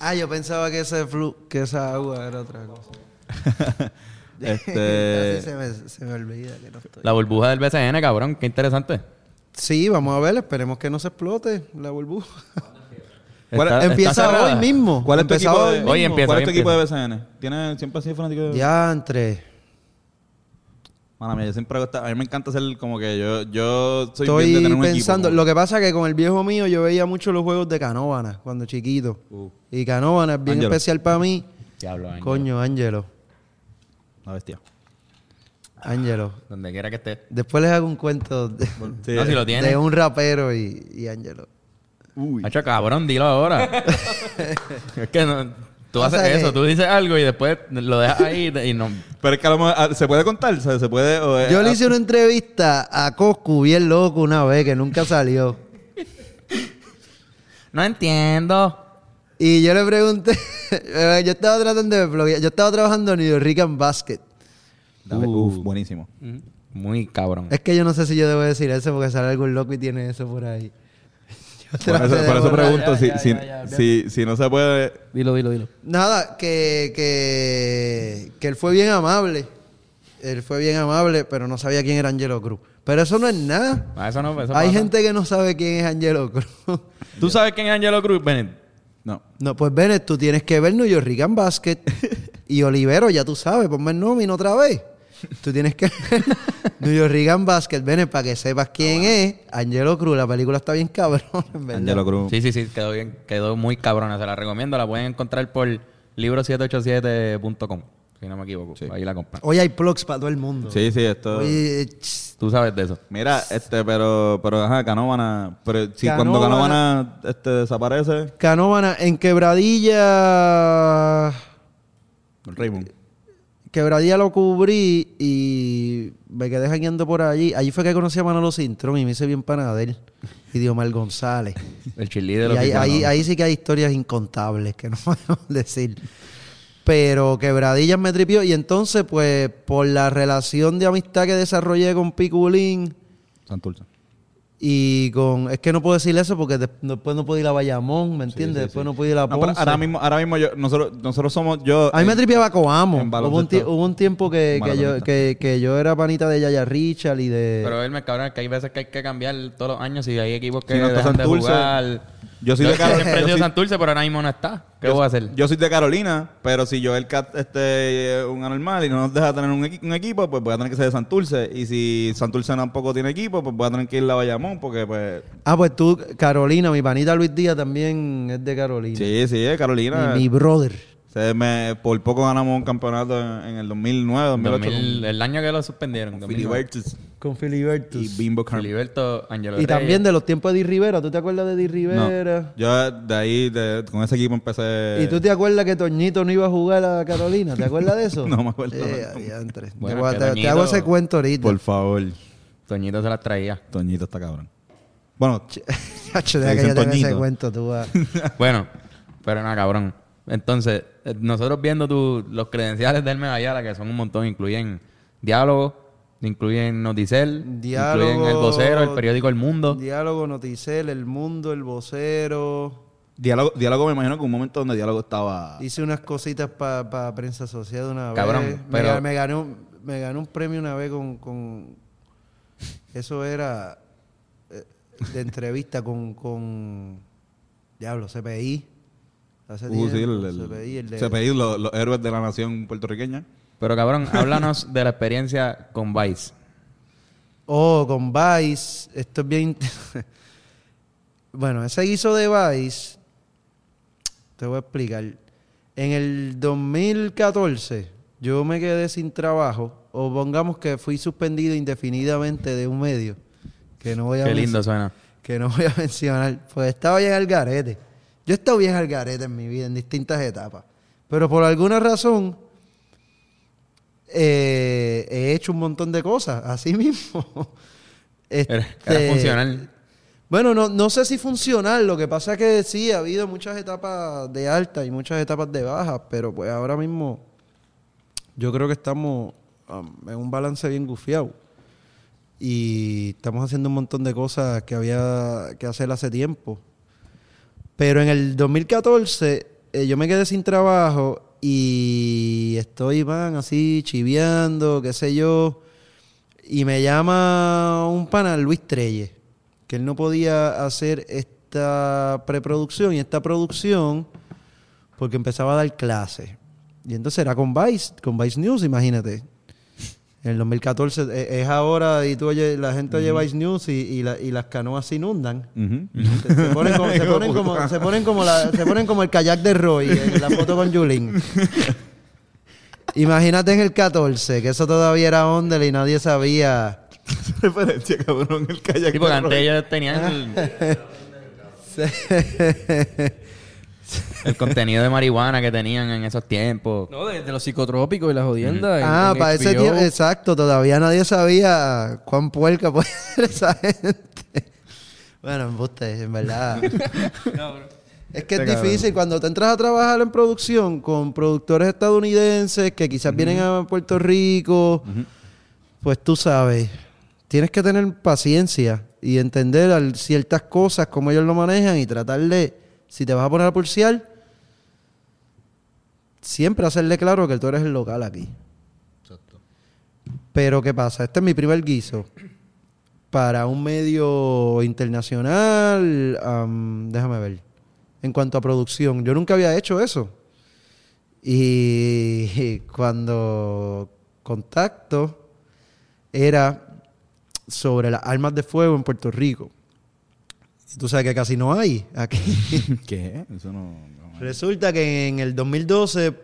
Ah, yo pensaba que ese flu, que esa agua era otra cosa. Este- Así se me, se me olvida que no estoy. La burbuja del BCN, cabrón. Qué interesante. Sí, vamos a ver, esperemos que no se explote la burbuja. ¿Cuál- Está- está Empieza cerrada. hoy mismo. ¿Cuál es tu Empieza equipo hoy. Hoy empieza, ¿Cuál es tu equipo de. BCN? ¿Tienes siempre sido fanático de Ya entre. Mala mía, yo siempre A mí me encanta ser como que yo, yo soy Estoy bien de tener un pensando. equipo. Lo que pasa es que con el viejo mío yo veía mucho los juegos de Canóvana cuando chiquito. Uh. Y Canóvana es bien especial para mí. Diablo, Ángel. Coño, Ángelo. La bestia. Ángelo. Donde quiera que esté. Después les hago un cuento de, Sí, no, si lo de un rapero y, y Ángelo. Uy. Hacho, cabrón, dilo ahora. es que no. Tú O haces sea eso, que- tú dices algo y después lo dejas ahí y no. Pero es que a lo mejor, ah, se puede contar, ¿sabes? Se puede. o es- Yo le hice una entrevista a Coscu bien loco una vez que nunca salió. No entiendo. Y yo le pregunté, yo estaba tratando de bloguear, yo estaba trabajando en New York and Basket. Dale, uf, buenísimo. Muy cabrón. Es que yo no sé si yo debo decir eso porque sale algún loco y tiene eso por ahí. Por eso, por pregunto ya, si, ya, si, ya, ya, si, si no se puede. Dilo, dilo, dilo. Nada, que, que, que él fue bien amable. Él fue bien amable, pero no sabía quién era Angelo Cruz. Pero eso no es nada. Ah, eso no, eso Hay pasa. gente que no sabe quién es Angelo Cruz. ¿Tú sabes quién es Angelo Cruz, Bennett? No. No, pues Bennett, tú tienes que ver New York Basket y Olivero, ya tú sabes, ponme el nómina otra vez. Tú tienes que ver New York and Basket, Bennett, para que sepas quién es Angelo Cruz. La película está bien cabrón, verdad. Angelo Cruz. Sí, sí, sí, quedó bien, quedó muy cabrona. Se la recomiendo, la pueden encontrar por libro787.com, si no me equivoco. Sí. Ahí la compran. Hoy hay plugs para todo el mundo. Sí, sí, esto. Oye, ch- Tú sabes de eso. Mira, este, pero, pero, ajá, Canóvana. Pero si cuando Canóvana- Canóvana este, desaparece, Canóvana, en Quebradilla... Raymond. Quebradilla lo cubrí y me quedé jangueando por allí. Allí fue que conocí a Manolo Cintrón y me hice bien panadel. Y Diomar González. El chili de los ahí, ahí, ahí sí que hay historias incontables que no podemos decir. Pero Quebradillas me tripió. Y entonces, pues, por la relación de amistad que desarrollé con Piculín Santurce. Y con... Es que no puedo decir eso porque de- después no puedo ir a Bayamón, ¿me entiendes? sí, después sí. no puedo ir a No, Ponce. ahora mismo, ahora mismo yo, nosotros, nosotros somos, yo. A mí me tripiaba Coamo. Hubo un, hubo un tiempo que, que yo, baloncesto. que, que yo era panita de Yaya Richard y de... Pero él me cabrón que hay veces que hay que cambiar todos los años y hay equipos que no dejan de Santurce, jugar. Yo soy de Carolina. siempre he yo sido Santurce, pero ahora mismo no está. ¿Qué yo- voy a hacer? Yo soy de Carolina, pero si yo el Cat este es un anormal y no nos deja tener un, equi- un equipo, pues voy a tener que ser de Santurce. Y si Santurce tampoco tiene equipo, pues voy a tener que ir a Bayamón, porque pues. Ah, pues tú, Carolina, mi panita Luis Díaz también es de Carolina. Sí, sí, es Carolina. Mi, mi brother. Se me- por poco ganamos un campeonato en, en el 2009, 2008. 2000, el año que lo suspendieron. con Filibertus Con Filibertus. y Bimbo Carmen. Filiberto, Angelo Y Reyes. también de los tiempos de Di Rivera. ¿Tú te acuerdas de Di No, Rivera? yo de ahí, de- con ese equipo empecé. ¿Y tú te acuerdas que Toñito no iba a jugar a Carolina? ¿Te acuerdas de eso? No me acuerdo. Eh, adiantre. Bueno, te, hago ese cuento ahorita. Por favor. Toñito se las traía. Toñito está cabrón. Bueno, Chacho, deja que dicen yo tenga ese cuento. Tú bueno, pero nada, cabrón. Entonces, nosotros viendo tu- los credenciales del Medallala, que son un montón, incluyen diálogo, incluyen Noticel, Diálogo, incluyen El Vocero, el periódico El Mundo. Diálogo, Noticel, El Mundo, El Vocero. diálogo, diálogo me imagino que un momento donde diálogo estaba. Hice unas cositas para prensa asociada una Cabrón, vez. Me pero- Me, gané un, me gané un premio una vez con... con eso era eh, de entrevista con, con... Diablo, CPI. Hace Uh, sí, el, el- CPI, el de- CPI, los, los héroes de la nación puertorriqueña. Pero cabrón, háblanos de la experiencia con Vice. Oh, con Vice. Esto es bien... int- bueno, ese guiso de Vice... Te voy a explicar. En el 2014 yo me quedé sin trabajo. O pongamos que fui suspendido indefinidamente de un medio. Que no voy a Qué lindo suena. Que no voy a mencionar. Pues estaba bien al garete. Yo he estado bien al garete en mi vida, en distintas etapas. Pero por alguna razón... eh, he hecho un montón de cosas, así mismo. Era, Este, era funcional. Bueno, no, no sé si funcional. Lo que pasa es que sí, ha habido muchas etapas de alta y muchas etapas de baja, pero pues ahora mismo yo creo que estamos um, en un balance bien gufiado. Y estamos haciendo un montón de cosas que había que hacer hace tiempo. Pero en el 2014 eh, yo me quedé sin trabajo y estoy, man, así chiviando, qué sé yo. Y me llama un pana, Luis Treyes, que él no podía hacer esta preproducción y esta producción porque empezaba a dar clases. Y entonces era con Vice, con Vice News, imagínate. En el 2014 eh, es ahora y tú oyes, la gente oye Vice News y, y la- y las canoas se inundan. Se, se ponen como, se ponen como, se ponen como la- se ponen como el kayak de Roy en la foto con Julín. Imagínate en el 14, que eso todavía era onda y nadie sabía. Referencia, cabrón, el kayak. Sí, porque de antes Roy. ellos tenían el- El contenido de marihuana que tenían en esos tiempos. No, de, de los psicotrópicos y las jodiendas. en- Ah, para ese tiempo, exacto, todavía nadie sabía cuán puerca puede ser esa gente. Bueno, embuste, en verdad. es que es difícil cuando te entras a trabajar en producción con productores estadounidenses que quizás vienen a Puerto Rico, pues tú sabes, tienes que tener paciencia y entender ciertas cosas, cómo ellos lo manejan y tratar de, si te vas a poner a pulsear, siempre hacerle claro que tú eres el local aquí. Pero ¿qué pasa? Este es mi primer guiso. Para un medio internacional, am, déjame ver. En cuanto a producción, yo nunca había hecho eso. Y cuando contacto era sobre las armas de fuego en Puerto Rico. Tú sabes que casi no hay aquí. ¿Qué? Eso no... no- Resulta que en el 2012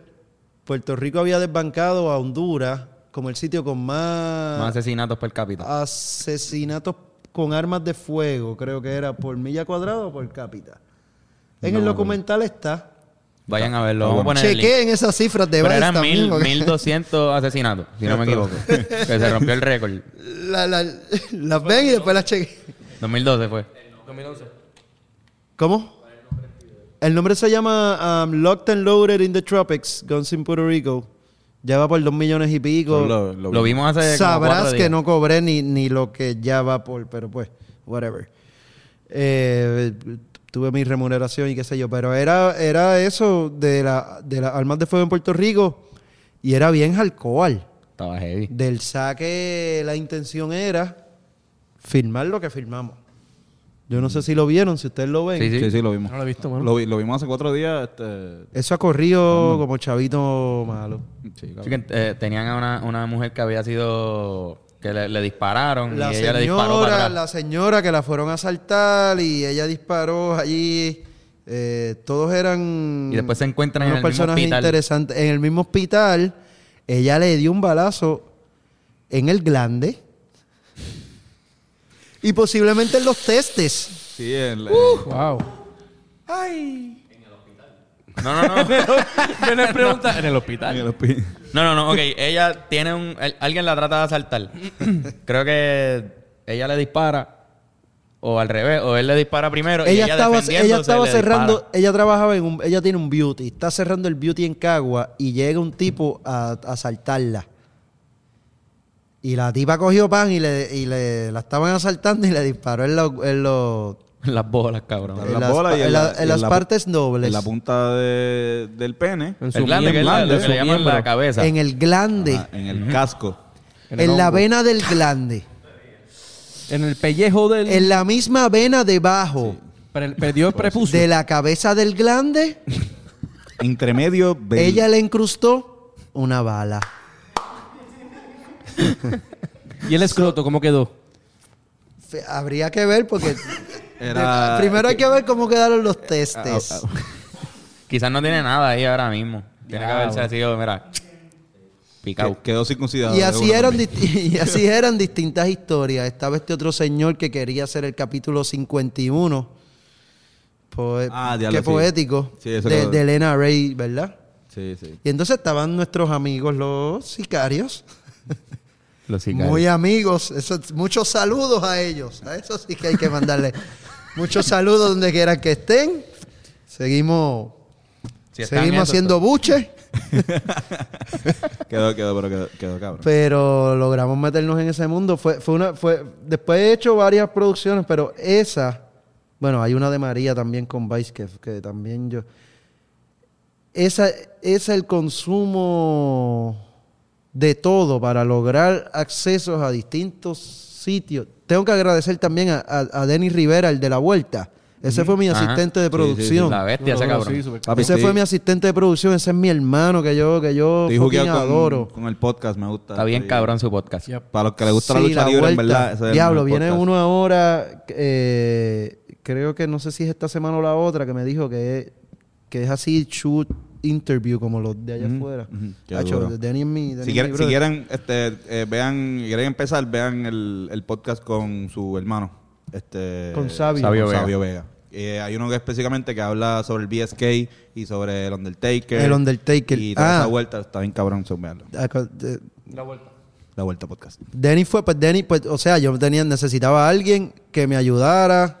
Puerto Rico había desbancado a Honduras como el sitio con más, Más asesinatos per cápita. asesinatos con armas de fuego, creo que era por milla cuadrada o por cápita. En el documental está. Vayan a verlo. Vamos a poner el link. Chequeen esas cifras de Pero eran también, mil, porque 1200 asesinatos, si no me equivoco. que se rompió el récord. la- la- las ven y después las chequeen. 2012 fue. 2011. ¿Cómo? El nombre se llama um, Locked and Loaded in the Tropics, Guns in Puerto Rico. Ya va por dos millones y pico. Lo- Lo vimos hace como Sabrás que días. no cobré ni, ni lo que ya va por, pero pues, whatever. Eh, tuve mi remuneración y qué sé yo, pero era, era eso de, la, de las armas de fuego en Puerto Rico y era bien alcohol. Estaba heavy. Del saque la intención era filmar lo que filmamos. Yo no sé si lo vieron, si ustedes lo ven. Sí, sí. Sí, sí, lo vimos. No lo he visto, mano. Lo, vi- lo vimos hace cuatro días. Este... Eso ha corrido como chavito malo. Sí, que, eh, tenían a una, una mujer que había sido... Que le, le dispararon La y ella le disparó para señora, atrás. la señora que la fueron a asaltar y ella disparó allí. eh, todos eran Y después se encuentran en unos el mismo personajes hospital. interesantes. En el mismo hospital, ella le dio un balazo en el glande y posiblemente en los testes. Sí, el, Wow. No, no, no. Viene pregunta en el en hospital. el hospi- No, no, no, ok. Ella tiene un... el- alguien la trata de asaltar. Creo que ella le dispara. O al revés. O él le dispara primero. y ella, estaba, ella estaba le cerrando, dispara. ella trabajaba en un, ella tiene un beauty, está cerrando el beauty en Cagua y llega un tipo a, a asaltarla. Y la tipa cogió pan y le, y le la estaban asaltando y le disparó en los, en los, Las bolas, cabrón. en en las las bolas y en la- en y las partes nobles. En la punta de- del pene. En El glande, que lo que su le llaman miembro. la cabeza. en el glande, Ah, en el casco. En en, el la vena del glande, En el pellejo del. en la misma vena debajo Pre- perdió el prepucio. de la cabeza del glande, Intermedio. del- ella le incrustó una bala. Y el escroto, ¿cómo quedó? Fe- Habría que ver porque Era- de- primero hay que ver cómo quedaron los testes. Ah, ah, Quizás no tiene nada ahí ahora mismo. Tiene que haberse bueno. sido, mira, picado. que- Quedó circuncidado. y así eran también. disti- y así eran distintas historias. Estaba este otro señor que quería hacer el capítulo 51. Poe- Ah, diablo, qué sí. poético. Sí, eso de, de Elena Ray, ¿verdad? Sí, sí. Y entonces estaban nuestros amigos los sicarios. Los sicarios. Muy amigos. Eso- muchos saludos a ellos. A eso sí que hay que mandarle muchos saludos donde quieran que estén. Seguimos, Si seguimos haciendo buche. Quedó, quedó, pero quedó, quedó cabrón. pero logramos meternos en ese mundo. Fue, fue una, fue, después he hecho varias producciones, pero esa, bueno, hay una de María también con Vice que, que también yo. Esa es el consumo de todo para lograr accesos a distintos sitios. Tengo que agradecer también a, a, a Denis Rivera, el de la vuelta. Ese fue mi Ajá. asistente de Sí, sí, sí. producción. La bestia, ese cabrón. sí, Ese sí. fue mi asistente de producción. Ese es mi hermano que yo, que yo jugueado adoro. con, con el podcast, me gusta. Está bien cabrón su podcast. Yep. Para los que les gusta la lucha libre, en vuelta. verdad. ese Diablo, viene podcast. uno ahora, eh, creo que no sé si es esta semana o la otra, que me dijo que, que es así shoot interview como los de allá afuera. Hacho, duro. Danny mi, Danny Si en quieren, si este, eh, vean, quieren empezar, vean el, el podcast con su hermano. Este, Con Sabio. Sabio Vega. Sabio Vega. Eh, hay uno que específicamente que habla sobre el BSK y sobre el Undertaker. El Undertaker. Y toda Ah. esa vuelta está bien cabrón, son veanlo. Ah, La vuelta. La vuelta podcast. Denny fue, pues Denny, pues, o sea, yo tenía, necesitaba a alguien que me ayudara.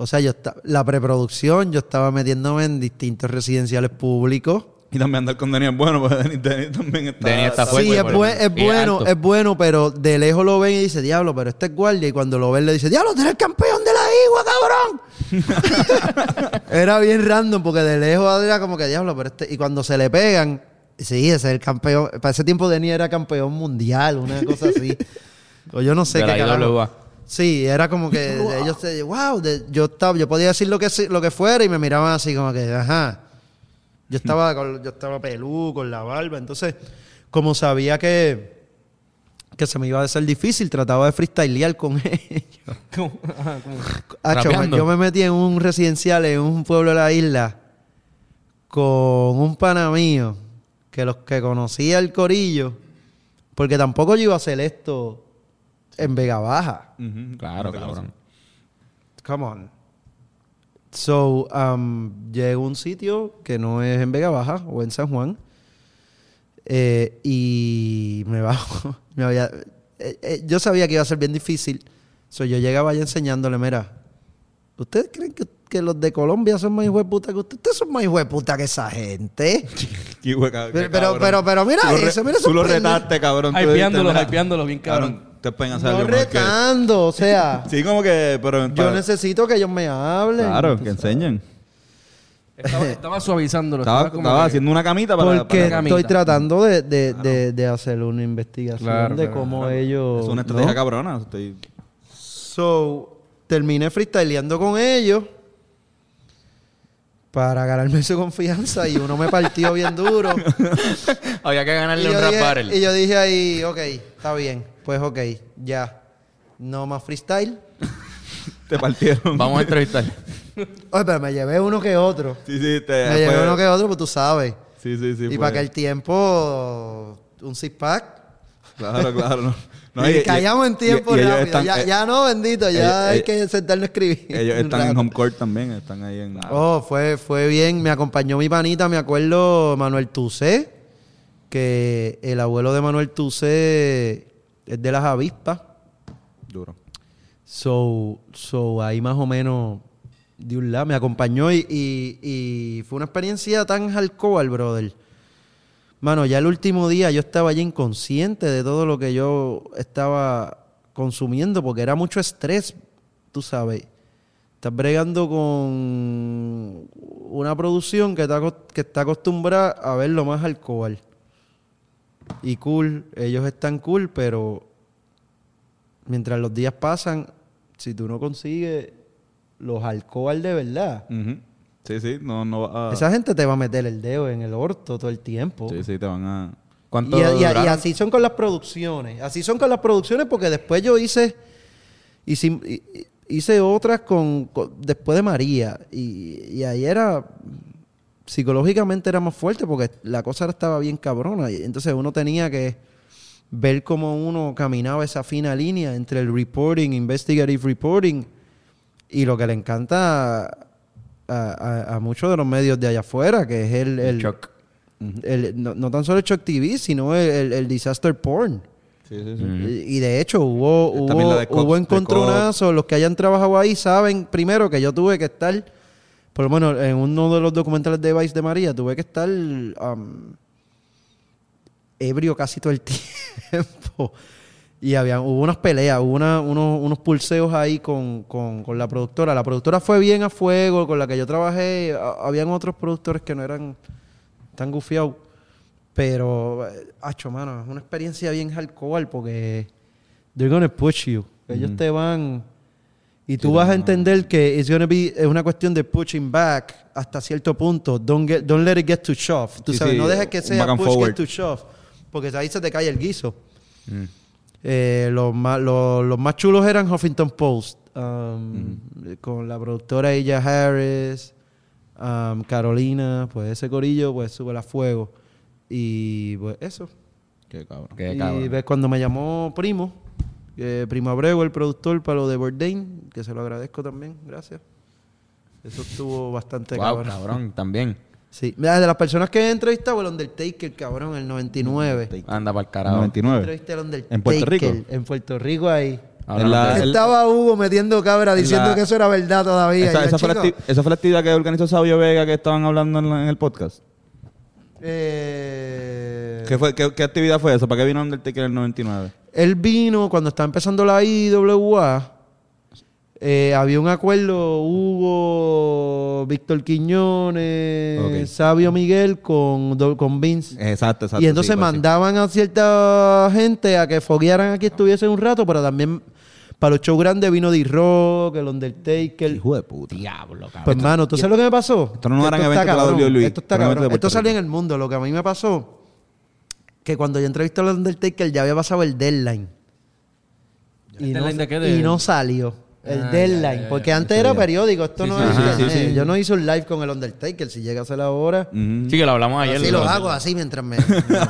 O sea, yo esta- la preproducción, yo estaba metiéndome en distintos residenciales públicos. Y también andar con es bueno, porque Denny también está. Denny está fuerte. sí, es, buen- bueno, es bueno, pero de lejos lo ven y dice, diablo, pero este es guardia. Y cuando lo ven le dice, diablo, tú eres el campeón de la igua, cabrón. era bien random porque de lejos era como que, diablo, pero este... Y cuando se le pegan, sí, ese es el campeón. Para ese tiempo Denny era campeón mundial, una cosa así. o yo no sé De qué la. Sí, era como que ellos te, wow, de- yo estaba, yo podía decir lo que lo que fuera y me miraban así como que, ajá. Yo estaba con, yo estaba pelú, con la barba, entonces como sabía que que se me iba a hacer difícil, trataba de freestylear con ellos. ¿Cómo? Ajá, ¿cómo? Acho, Rapeando. yo me metí en un residencial en un pueblo de la isla con un pana mío que los que conocía el corillo, porque tampoco yo iba a hacer esto en Vega Baja. Claro, No cabrón. Come on. So, um, llego a un sitio que no es en Vega Baja o en San Juan. eh, y me bajo. me había- eh, eh, yo sabía que iba a ser bien difícil. So, yo llegaba allá enseñándole, mira, ¿ustedes creen que, que los de Colombia son más hijos de puta que ustedes? Ustedes son más hijos de puta que esa gente. Qué hueca- qué Pero- pero- pero- pero mira Tú eso, mira Tú lo retaste, cabrón. bien cabrón. Te pueden hacer No algo mejor que- retando, o sea, Sí, como que, pero yo necesito que ellos me hablen. Claro, que enseñen. Estaba, estaba suavizándolo. Estaba, como estaba que- haciendo una camita para. Porque para- camita. estoy tratando de, de, de, de hacer una investigación Claro, de cómo claro. ellos. es una estrategia ¿no? cabrona. Estoy... So, terminé freestyleando con ellos para ganarme su confianza y uno me partió bien duro. Había que ganarle un rap dije, battle. y yo dije ahí, ok, está bien, pues ok, ya. No más freestyle. Te partieron. Vamos a entrevistar. Oye, pero me llevé uno que otro. Sí, sí, te. Me llevé fue- uno que otro, pues tú sabes. Sí, sí, sí. y fue- para que el tiempo, un six pack. Claro, claro. No. Y, callamos en tiempo rápido. están- ya, eh, ya no, bendito, ya ellos- hay ellos- que sentarnos a escribir. Ellos están en home court también. Están ahí en. Oh, fue, fue bien. Me acompañó mi panita, me acuerdo, Manuel Tusé, que el abuelo de Manuel Tusé es de las avispas. Duro. So, so ahí más o menos de un lado me acompañó y, y- y fue una experiencia tan hardcore, brother. Mano, ya el último día yo estaba ya inconsciente de todo lo que yo estaba consumiendo porque era mucho estrés, tú sabes. Estás bregando con una producción que está, acostumbrada a ver lo más alcohol. Y cool, ellos están cool, pero mientras los días pasan, si tú no consigues los alcohol de verdad. Sí, sí. No, no va a. esa gente te va a meter el dedo en el orto todo el tiempo. Sí, sí, te van a. Y, ¿Cuánto y- así son con las producciones. Así son con las producciones porque después yo hice hice, hi- hice otras con, con- después de María y, y ahí era psicológicamente era más fuerte porque la cosa estaba bien cabrona y entonces uno tenía que ver cómo uno caminaba esa fina línea entre el reporting, investigative reporting y lo que le encanta a, a- a muchos de los medios de allá afuera, que es el, el, Shock. el- no, no tan solo el Shock TV, sino el, el- el disaster porn. Sí, sí, sí. Y, y de hecho hubo. También hubo, hubo de encontronazos. Los que hayan trabajado ahí saben primero que yo tuve que estar, por lo menos en uno de los documentales de Vice de María, tuve que estar um, ebrio casi todo el tiempo. Y había, hubo unas peleas, hubo una- unos, unos pulseos ahí con, con- con la productora. La productora fue bien a fuego, con la que yo trabajé. Ha- habían otros productores que no eran tan gufiados. Pero, eh, hacho, mano, es una experiencia bien hardcore porque they're gonna push you. Ellos te van... Y tú vas a entender que it's gonna be, es una cuestión de pushing back hasta cierto punto. Don't, get, don't let it get to shove. Tú Sí, sabes, sí, no dejes que sea push forward. get to shove. Porque ahí se te cae el guiso. Mm. Eh, los, más, los, los más chulos eran Huffington Post, um, con la productora ella Harris, um, Carolina, pues ese corillo, pues sube a fuego. Y pues eso. Qué cabrón. Qué y ves, cuando me llamó Primo, eh, Primo Abreu, el productor para lo de Bourdain, que se lo agradezco también, gracias. Eso estuvo bastante Wow, cabrón. cabrón, también. Sí. Mira, de las personas que he entrevistado, el Undertaker, cabrón, el 99. Anda para el carajo. 99. Entrevisté al Undertaker. ¿En Puerto Rico? En Puerto Rico ahí. En la- el- Estaba Hugo metiendo cabra diciendo la- que eso era verdad todavía. Esa, yo, esa fue la "Chico, acti- esa fue la actividad que organizó Sabio Vega que estaban hablando en, la- en el podcast. eh, ¿Qué, fue, qué, qué actividad fue esa? ¿Para qué vino Undertaker en el 99? Él vino cuando estaba empezando la IWA. Eh, había un acuerdo, Hugo, Víctor Quiñones, Ok. Sabio Miguel con, con Vince. Exacto, exacto. y entonces sí, sí. mandaban a cierta gente a que foguearan aquí, estuviesen un rato, pero también para los shows grandes vino D-Rock, el Undertaker. Hijo de puta. Diablo, cabrón. Pues, mano, ¿tú sabes lo que me pasó? Esto no es un Que gran está evento para la cabrón. WWE, Esto está cabrón. Puerto Esto salía en el mundo. Lo que a mí me pasó, que cuando yo entrevisté al Undertaker ya había pasado el deadline. Y no, deadline de qué? De- y no salió. El Ah, deadline. ya, ya, ya. porque antes era periódico. Esto Sí, no sí, es sí, sí, sí. Yo no hice un live con el Undertaker. Si llega a ser ahora... Ujú. Sí, que lo hablamos ayer. Así lo hago, así mientras me,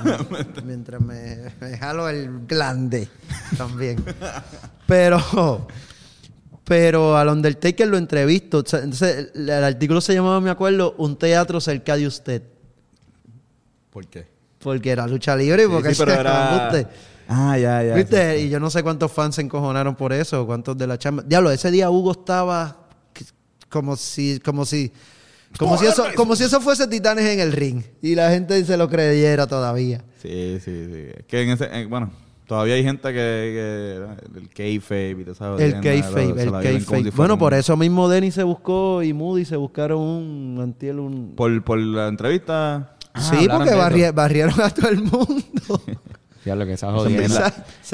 mientras me, me jalo el glande también. Pero, pero al Undertaker lo entrevisto. Entonces, el, el artículo se llamaba, me acuerdo, Un teatro cerca de usted. ¿Por qué? Porque era lucha libre y Sí, porque sí, pero se- era... Ah, ya, ya. ¿Viste? Y yo no sé cuántos fans se encojonaron por eso, cuántos de la chamba. Diablo, ese día Hugo estaba como si, como si, como si eso, como si eso fuese Titanes en el ring. Y la gente se lo creyera todavía. Sí, sí, sí. Que en ese... en- bueno, todavía hay gente que... que el kayfabe y toda esa El kayfabe, el kayfabe. si Bueno, por eso mismo Denny se buscó y Moody se buscaron un antiel un Por, por la entrevista... Ah, Sí, hablaron porque barri- barrieron a todo el mundo. Diablo, que esa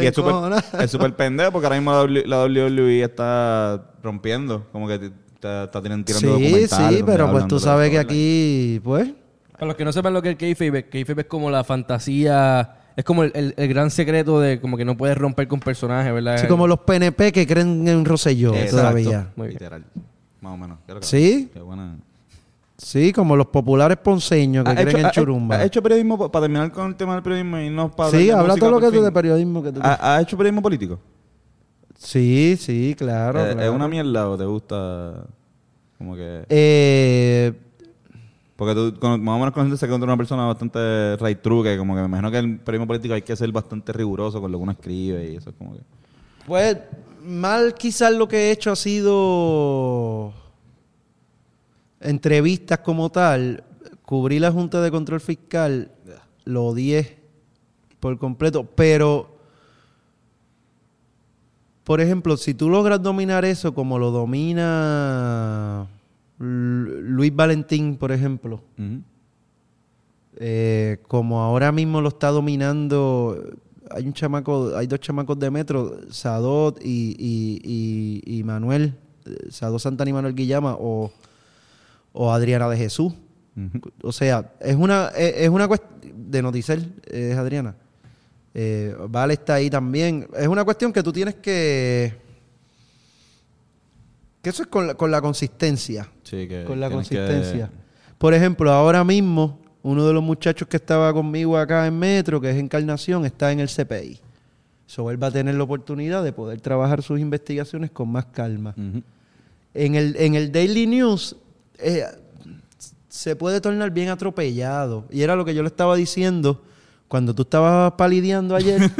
y es súper es súper pendejo porque ahora mismo la, W- la WWE está rompiendo. Como que te- te- está tirando, sí, documentales sí, pero pues tú sabes que aquí, pues, Para los que no sepan lo que es el kayfabe, kayfabe es como la fantasía, es como el, el- el gran secreto de como que no puedes romper con personajes, ¿verdad? así como los PNP que creen en Rosselló todavía. Muy bien. Literal. Más o menos. ¿Sí? Qué buena. Sí, como los populares ponceños que ¿Ha creen hecho, en ha- churumba. ¿Ha hecho periodismo, pa- para terminar con el tema del periodismo y no para sí, habla todo lo que tú de periodismo que tú ¿Ha, ha hecho periodismo político? Sí, sí, claro. Eh, ¿Es claro. una mierda o te gusta? Como que... Eh, Porque tú, con- más o menos conociste que tú eres una persona bastante right true, que como que me imagino que el periodismo político hay que ser bastante riguroso con lo que uno escribe y eso es como que... Pues mal quizás lo que he hecho ha sido entrevistas como tal. Cubrí la Junta de Control Fiscal, lo odié por completo, pero por ejemplo, si tú logras dominar eso como lo domina Lu- Luis Valentín, por ejemplo, eh, como ahora mismo lo está dominando, hay un chamaco, hay dos chamacos de metro, Sadot y, y, y- y Manuel, eh, Sadot Santana y Manuel Guillama, o, o Adriana de Jesús. O sea, es una, es, es una cuestión de Noticel, es Adriana. Eh, vale está ahí también. Es una cuestión que tú tienes que. Que eso es con la, con la consistencia Sí, que con la que- consistencia. Por ejemplo, ahora mismo, uno de los muchachos que estaba conmigo acá en Metro, que es Encarnación, está en el CPI. So, él va a tener la oportunidad de poder trabajar sus investigaciones con más calma. En el, en el Daily News eh, se puede tornar bien atropellado. Y era lo que yo le estaba diciendo cuando tú estabas palideando ayer.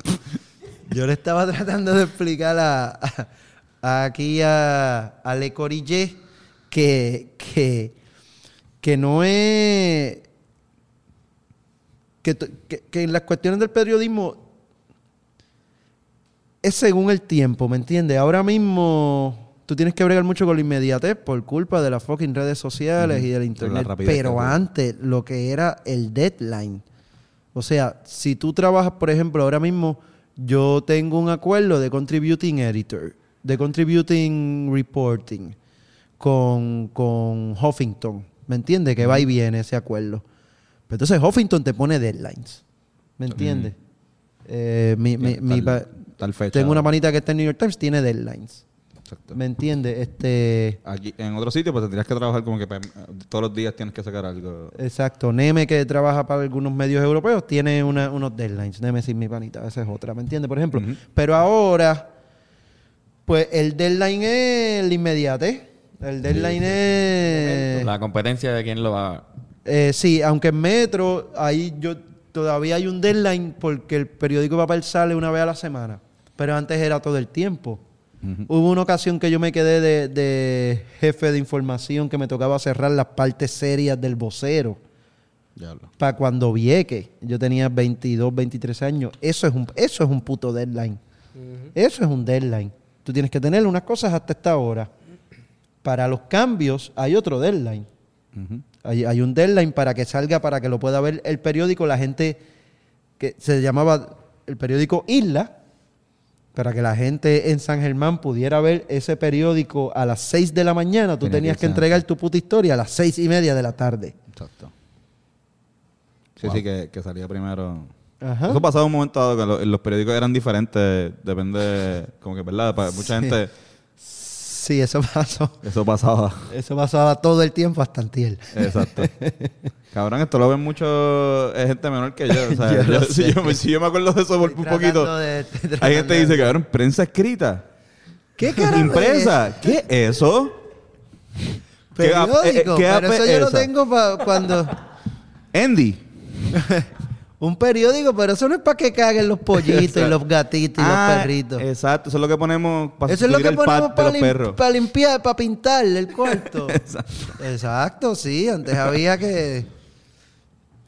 yo le estaba tratando de explicar a, a- aquí a, a Le Corillé que, que, que no es... Que- que en las cuestiones del periodismo es según el tiempo, ¿me entiendes? Ahora mismo tú tienes que bregar mucho con la inmediatez por culpa de las fucking redes sociales y del internet. Pero antes, lo que era el deadline. O sea, si tú trabajas, por ejemplo, ahora mismo yo tengo un acuerdo de contributing editor, de contributing reporting con, con Huffington. ¿Me entiendes? Que va y viene ese acuerdo. Pero entonces Huffington te pone deadlines. ¿Me entiendes? Eh, mi- mi- mi tal fecha. Tengo una manita que está en New York Times, tiene deadlines. Exacto. ¿Me entiendes? Este, Aquí, en otro sitio, pues tendrías que trabajar como que pe- todos los días tienes que sacar algo. exacto. Neme, que trabaja para algunos medios europeos, tiene una- unos deadlines. Neme sin mi panita, esa es otra, ¿me entiendes? Por ejemplo. Pero ahora, pues el deadline es la inmediatez. El deadline es... La competencia de quién lo va Eh, sí, aunque en Metro, ahí yo todavía hay un deadline porque el periódico papel sale una vez a la semana. Pero antes era todo el tiempo. Hubo una ocasión que yo me quedé de, de jefe de información que me tocaba cerrar las partes serias del vocero. Para cuando Vieque, yo tenía 22, 23 años. Eso es un, eso es un puto deadline. Eso es un deadline. Tú tienes que tener unas cosas hasta esta hora. Para los cambios hay otro deadline. hay, hay un deadline para que salga, para que lo pueda ver el periódico, la gente que se llamaba el periódico Isla, para que la gente en San Germán pudiera ver ese periódico a las 6 de la mañana. Tú Tiene tenías que entregar tu puta historia a las seis y media de la tarde. Exacto. Sí, sí, que, que salía primero. Ajá. Eso pasaba un momento dado que lo- los periódicos eran diferentes, depende, como que, ¿verdad? Para mucha Sí. gente Sí, eso pasó. eso pasaba. Eso pasaba todo el tiempo hasta antier. Exacto. Cabrón, esto lo ven mucho eh, gente menor que yo. O sea, Yo yo- si, yo, me- si yo me acuerdo de eso por un poquito. de- Hay gente que dice, cabrón, prensa escrita. ¿Qué carajo Impresa. ¿Qué es eso? ¿Qué app- Periódico. eh, ¿qué pero eso es yo lo tengo pa- cuando... Andy. Un periódico, pero eso no es para que caguen los pollitos y los gatitos y Ah, los perritos. Exacto, eso es lo que ponemos para Eso es lo que ponemos para, perros. para limpiar, para pintar el cuarto. Exacto. Exacto, sí. Antes había que...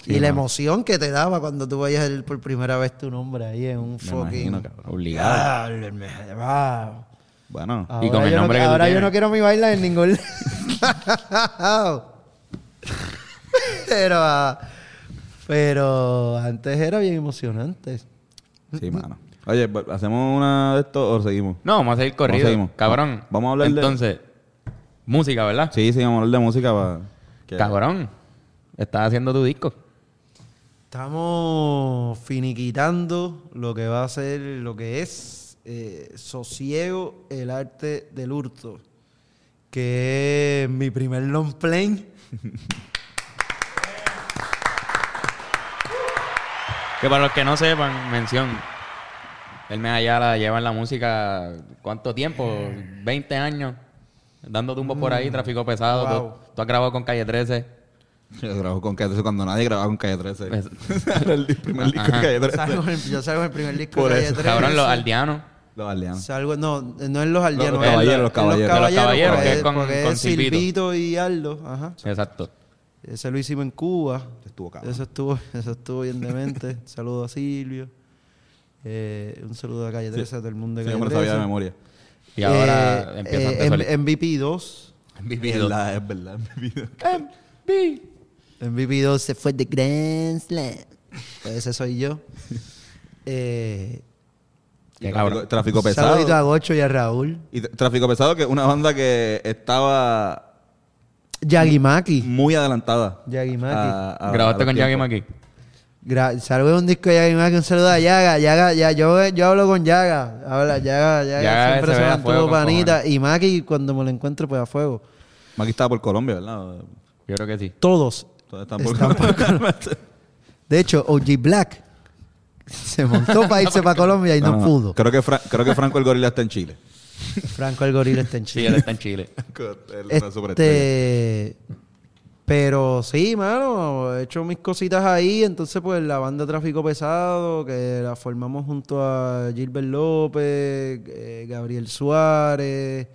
Sí, y la emoción que te daba cuando tú veías el- por primera vez tu nombre ahí en un Me fucking... imagino, obligado. Wow. Bueno, Ahora, Y con el nombre no, que tú ahora yo no quiero mi baila en ningún pero, ah, pero antes era bien emocionante. sí, mano. Oye, pues, ¿hacemos una de estos o seguimos? No, vamos a seguir corrido. seguimos. Cabrón. Vamos a hablar de- Entonces, música, ¿verdad? Sí, sí, vamos a hablar de música para... Cabrón. Estás haciendo tu disco. Estamos finiquitando lo que va a ser, lo que es eh, Sosiego, el arte del hurto, que es mi primer long plane. Que para los que no sepan, mención. El Ayala lleva en la música, ¿cuánto tiempo? 20 años. Dando tumbos por ahí, tráfico pesado. Wow. Tú, tú has grabado con Calle 13. Yo grabo con Calle 13 cuando nadie grababa con Calle 13. Es- Era el primer disco Ajá. de Calle 13. Salgo en yo salgo en el primer disco Por de Calle eso. 13. Cabrón, los aldeanos. Los aldeanos. Salgo, no, no en los aldeanos. En caballeros, los caballeros. Los caballeros, porque que es con- porque con es Silvito. Silvito y Aldo. Ajá. Exacto. Ese lo hicimos en Cuba. Estuvo cabrón. Eso estuvo, eso estuvo bien demente. Un saludo a Silvio. Eh, un saludo a Calle 13, a todo el mundo de Sí, yo Calle me lo sabía 13. de memoria. Y ahora Eh, empiezan eh, de en, solito. MVP 2. Es verdad, es verdad. mi vida. MVP 2 se fue de Grand Slam. Pues ese soy yo. Eh, Qué Tráfico, un saludito a pesado. Gocho y a Raúl. Y Tráfico pesado, que es una banda que estaba Yagimaki. muy adelantada. Yagimaki. a- a- a ¿Grabaste los con Yagi tiempos. Maki? Gra- salgo de un disco de Yagimaki. Un saludo a Yaga. Yaga, ya, yo, yo hablo con Yaga. Habla, Yaga, Yaga, Yaga siempre se se ve a mantuvo con panita. Y Maki, cuando me lo encuentro, pues a fuego. Maki estaba por Colombia, ¿verdad? Yo creo que sí. Todos. Todos están por Están por Colombia. De hecho, OG Black se montó para irse para Colombia y no, No, no. pudo. Creo que, Fra- creo que Franco el Gorila está en Chile. Franco el gorila está en Sí, Chile. él está en Chile. Este, pero sí, mano, he hecho mis cositas ahí. Entonces, pues la banda Tráfico Pesado, que la formamos junto a Gilbert López, eh, Gabriel Suárez,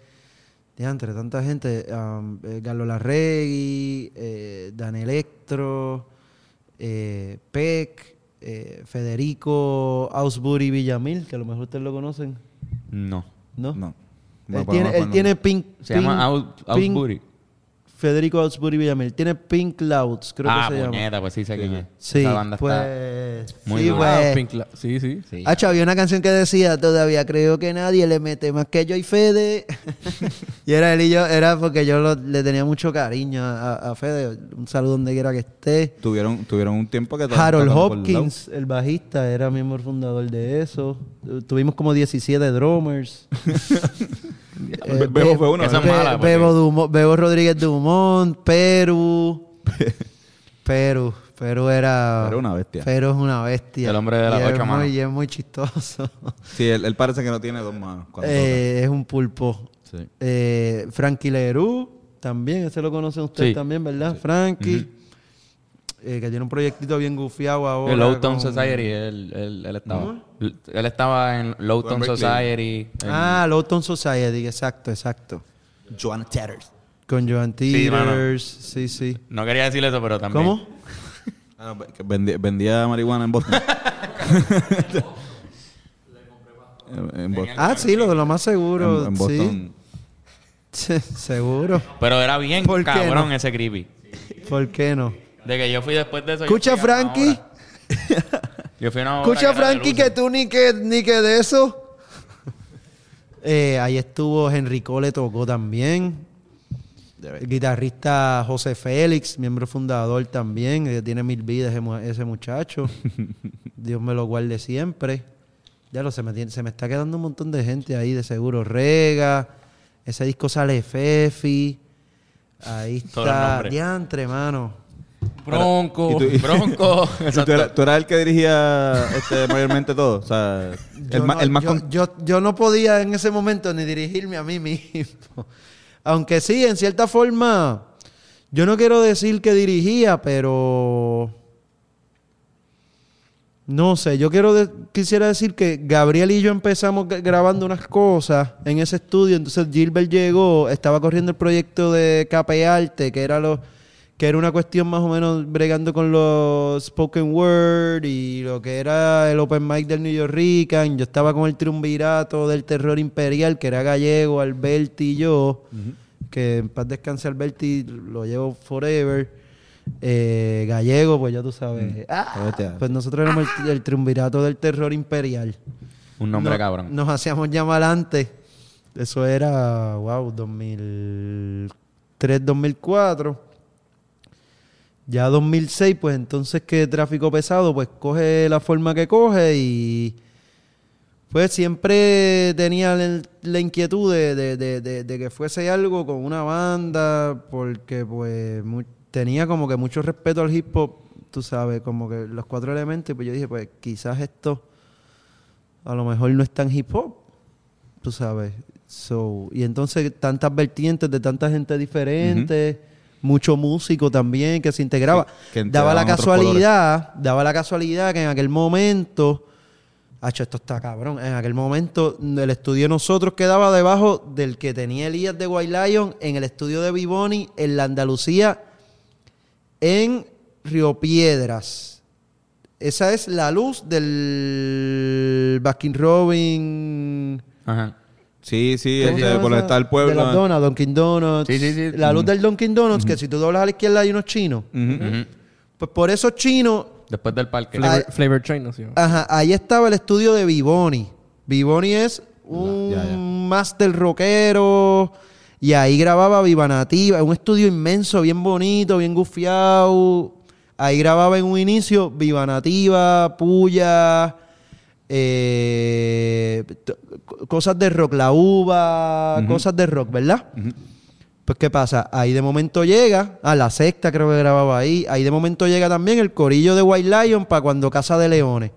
de entre tanta gente, um, eh, Galo Larregui, eh, Dan Electro, eh, Peck, eh, Federico Ausbury Villamil, que a lo mejor ustedes lo conocen, No. ¿No? No. Él, tiene, podemos él tiene Pink. Se llama Pink- Out, Federico Ausbury Villamil. Tiene Pink Clouds, creo Ah, que se llama. puñeta, pues sí sé quién es. Sí, Esa banda pues. está... muy sí. Ah, pues. Pink sí, sí. Sí. Hacho, había una canción que decía, todavía creo que nadie le mete más que yo y Fede. y era él y yo, era porque yo lo- le tenía mucho cariño a, a Fede. Un saludo donde quiera que esté. Tuvieron, tuvieron un tiempo que Harold Hopkins, el bajista, era miembro fundador de eso. Tu- Tuvimos como 17 drummers. Be- Bebo fue uno, porque- Bebo, Dumo- Bebo Rodríguez Dumont, Perú. Perú. Perú era... Perú una bestia. Perú es una bestia. El hombre de las Y es ocho manos. muy- Y es muy chistoso. Sí, él, él parece que no tiene dos manos. Eh, es un pulpo. Sí. Eh, Frankie Leroux, también, ese lo conocen ustedes Sí. también, ¿verdad? Frankie, eh, que tiene un proyectito bien gufiado ahora. El Lowtown con- Society, él, él, él estaba. Él estaba en Lowtown. Society. en- Ah, Lowtown Society, exacto, exacto. Joanna Tatters. Con Joan Sí. Teeters, sí, sí. No quería decir eso, pero también. ¿Cómo? Ah, no, que vendía, vendía marihuana en Boston. en, en Boston. Ah, sí, lo, lo más seguro. En. Boston. Sí, seguro. Pero era bien ¿Por qué cabrón no? ese creepy. ¿Por qué no? De que yo fui después de eso. Escucha, Frankie. hora. Yo fui a una hora Escucha, que Frankie, que tú ni que, ni que de eso. Eh, ahí estuvo Henry Cole, tocó también. El guitarrista José Félix, miembro fundador también. tiene mil vidas ese, mu- ese muchacho. Dios me lo guarde siempre. Ya lo se me, tiene- se me está quedando un montón de gente ahí, de seguro. Rega. Ese disco sale Fefi. Ahí está. Diantre, mano. Bronco. ¿Y tú- y- Bronco. y tú, eras, tú eras el que dirigía este, mayormente todo. O sea, el, Yo ma- no- el más yo, con- yo- yo no podía en ese momento ni dirigirme a mí mismo. Aunque sí, en cierta forma, yo no quiero decir que dirigía, pero no sé, yo quiero quisiera decir que Gabriel y yo empezamos gra- grabando unas cosas en ese estudio, entonces Gilbert llegó, estaba corriendo el proyecto de Cape Arte, que era lo que era una cuestión más o menos bregando con los spoken word y lo que era el open mic del New Yorkican. Yo estaba con el triunvirato del terror imperial, que era gallego, Alberti y yo, que en paz descanse Alberti, lo llevo forever. Eh, gallego, pues ya tú sabes. Ah, pues nosotros éramos el, el triunvirato del terror imperial. Un nombre No- cabrón. Nos hacíamos llamar antes. Eso era, wow, 2003, 2004. Ya 2006, pues entonces que tráfico pesado, pues coge la forma que coge y pues siempre tenía la inquietud de, de- de- que fuese algo con una banda, porque pues mu- tenía como que mucho respeto al hip hop, tú sabes, como que los cuatro elementos, pues yo dije, pues quizás esto a lo mejor no es tan hip hop, tú sabes. So, y entonces tantas vertientes de tanta gente diferente, mucho músico también que se integraba. Que daba la casualidad, daba la casualidad que en aquel momento, Hacho, esto está cabrón. En aquel momento, el estudio de nosotros quedaba debajo del que tenía Elías de White Lion en el estudio de Biboni en la Andalucía, en Río Piedras. Esa es la luz del Baskin Robin. Ajá. Sí, sí, ¿Cómo se este, llama por esa? está el De pueblo. las donuts, Dunkin' Donuts. Sí, sí, sí. La luz del Dunkin' Donuts, que si tú doblas a la izquierda hay unos chinos. Pues por esos chinos, Después del parque. Flavor. Flavor Train, ¿no? Sí, ajá, ahí estaba el estudio de Biboni. Biboni es un Ya, ya. máster rockero. Y ahí grababa Viva Nativa, un estudio inmenso, bien bonito, bien gufiado. Ahí grababa en un inicio Viva Nativa, Puya, eh, cosas de rock, la uva, cosas de rock, ¿verdad? Pues, ¿qué pasa? Ahí de momento llega, a la sexta creo que grababa ahí, ahí de momento llega también el corillo de White Lion para cuando Casa de Leones.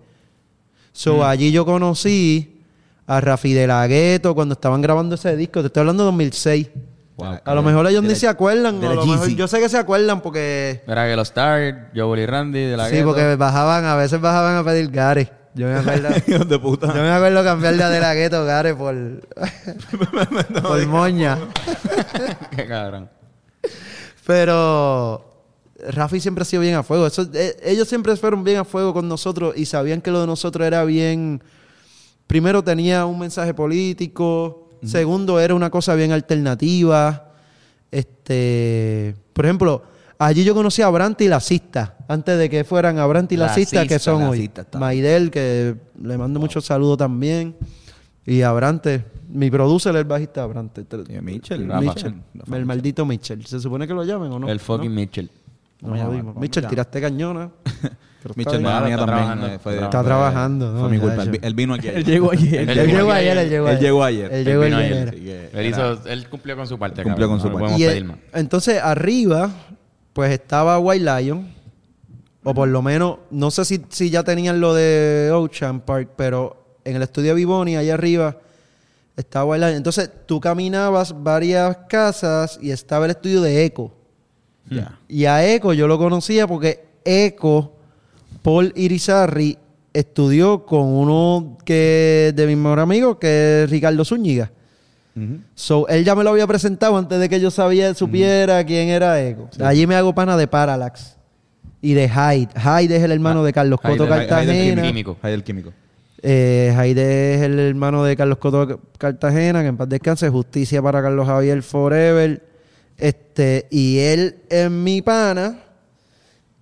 So, allí yo conocí a Rafi de la Gueto cuando estaban grabando ese disco, te estoy hablando de 2006. a lo mejor ellos ni la- se acuerdan, a lo mejor- yo sé que se acuerdan porque... Era que los Stars, Joel y Randy de la Sí, Ghetto. porque bajaban, a veces bajaban a pedir Gare. Yo me acuerdo... Yo me acuerdo cambiar de De la Gueto Gare por... por moña. Qué cabrón. Pero Rafi siempre ha sido bien a fuego. Eso- eh, ellos siempre fueron bien a fuego con nosotros y sabían que lo de nosotros era bien. Primero tenía un mensaje político. Segundo, era una cosa bien alternativa. Este, por ejemplo, allí yo conocí a Brandt y la Cista, antes de que fueran a y la, La Cista, que Cista, son la hoy. Cista está. Maidel, que le mando muchos saludos también. Y a Brante, mi producer es el bajista Brante. Y a Mitchell, Rafa. Mitchell. Rafa. El maldito Mitchell. ¿Se supone que lo llamen o no? el fucking Mitchell. No, ¿Cómo no, digo. ¿Cómo Mitchell, tiraste cañona. Está Mitchell, Está también. trabajando. eh, fue- Está fue- trabajando, ¿no? Fue mi culpa. Él, vi- él vino aquí. Él llegó ayer. Él Él llegó ayer, él llegó Él ayer. llegó ayer. Él Él llegó vino ayer. ayer. Que Él, hizo, él cumplió con su parte. Cumplió cabrón. con su No parte. Y entonces arriba, pues estaba White Lion. O por lo menos, no sé si, si ya tenían lo de Ocean Park, pero en el estudio de Vivoni, allá arriba, Estaba Wildlife. Entonces tú caminabas varias casas y estaba el estudio de Eco. Ya. Y a Eco yo lo conocía porque Eco, Paul Irizarri, estudió con uno que de mi mejor amigo, que es Ricardo Zúñiga. So, él ya me lo había presentado antes de que yo sabía, supiera quién era Eco. Allí me hago pana de Parallax y de Hyde. Hyde es el hermano de Carlos Hyde, Coto Hyde, Hyde el Cartagena. químico. Ahí el químico. Eh, Jaide es el hermano de Carlos Coto Cartagena, que en paz descanse, justicia para Carlos Javier Forever. Este, y él es mi pana.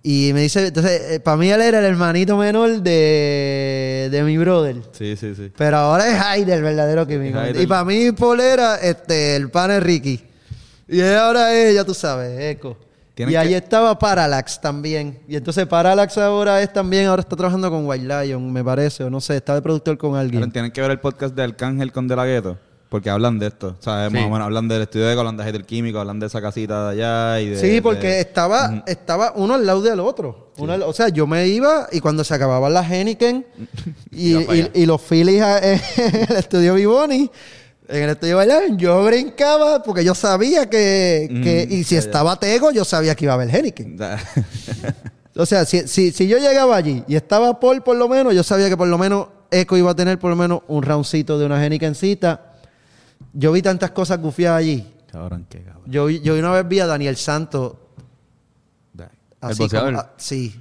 Y me dice, entonces, para mí él era el hermanito menor de, de mi brother. Sí, sí, sí. Pero ahora es Jaide el verdadero químico. Hyde Y para mí Paul era este, el pana es Ricky. Y ahora es, ya tú sabes. Tienen Y ahí que- estaba Parallax también. Y entonces Parallax ahora es también, ahora está trabajando con White Lion, me parece, o no sé, está de productor con alguien. Ahora Tienen que ver el podcast de Arcángel con De La Ghetto, porque hablan de esto. O sea, Sí. más o menos hablan del estudio de Eco, hablan de del químico, hablan de esa casita de allá y de... Sí, porque de- estaba, estaba uno al lado del otro. Uno al- o sea, yo me iba y cuando se acababan las Henneken y, los Phillies a- en el estudio Vivoni, en el estudio Bailar, yo brincaba porque yo sabía que, que- Mm, y si estaba Tego, yo sabía que iba a haber Henneken. O sea, si, si, si yo llegaba allí y estaba Paul por lo menos, yo sabía que por lo menos Eco iba a tener por lo menos un roundcito de una Hennekencita. Yo vi tantas cosas gufiadas allí. Cabrón, qué cabrón. Yo, vi- yo una vez vi a Daniel Santos. Así boxeador? como- ah, sí.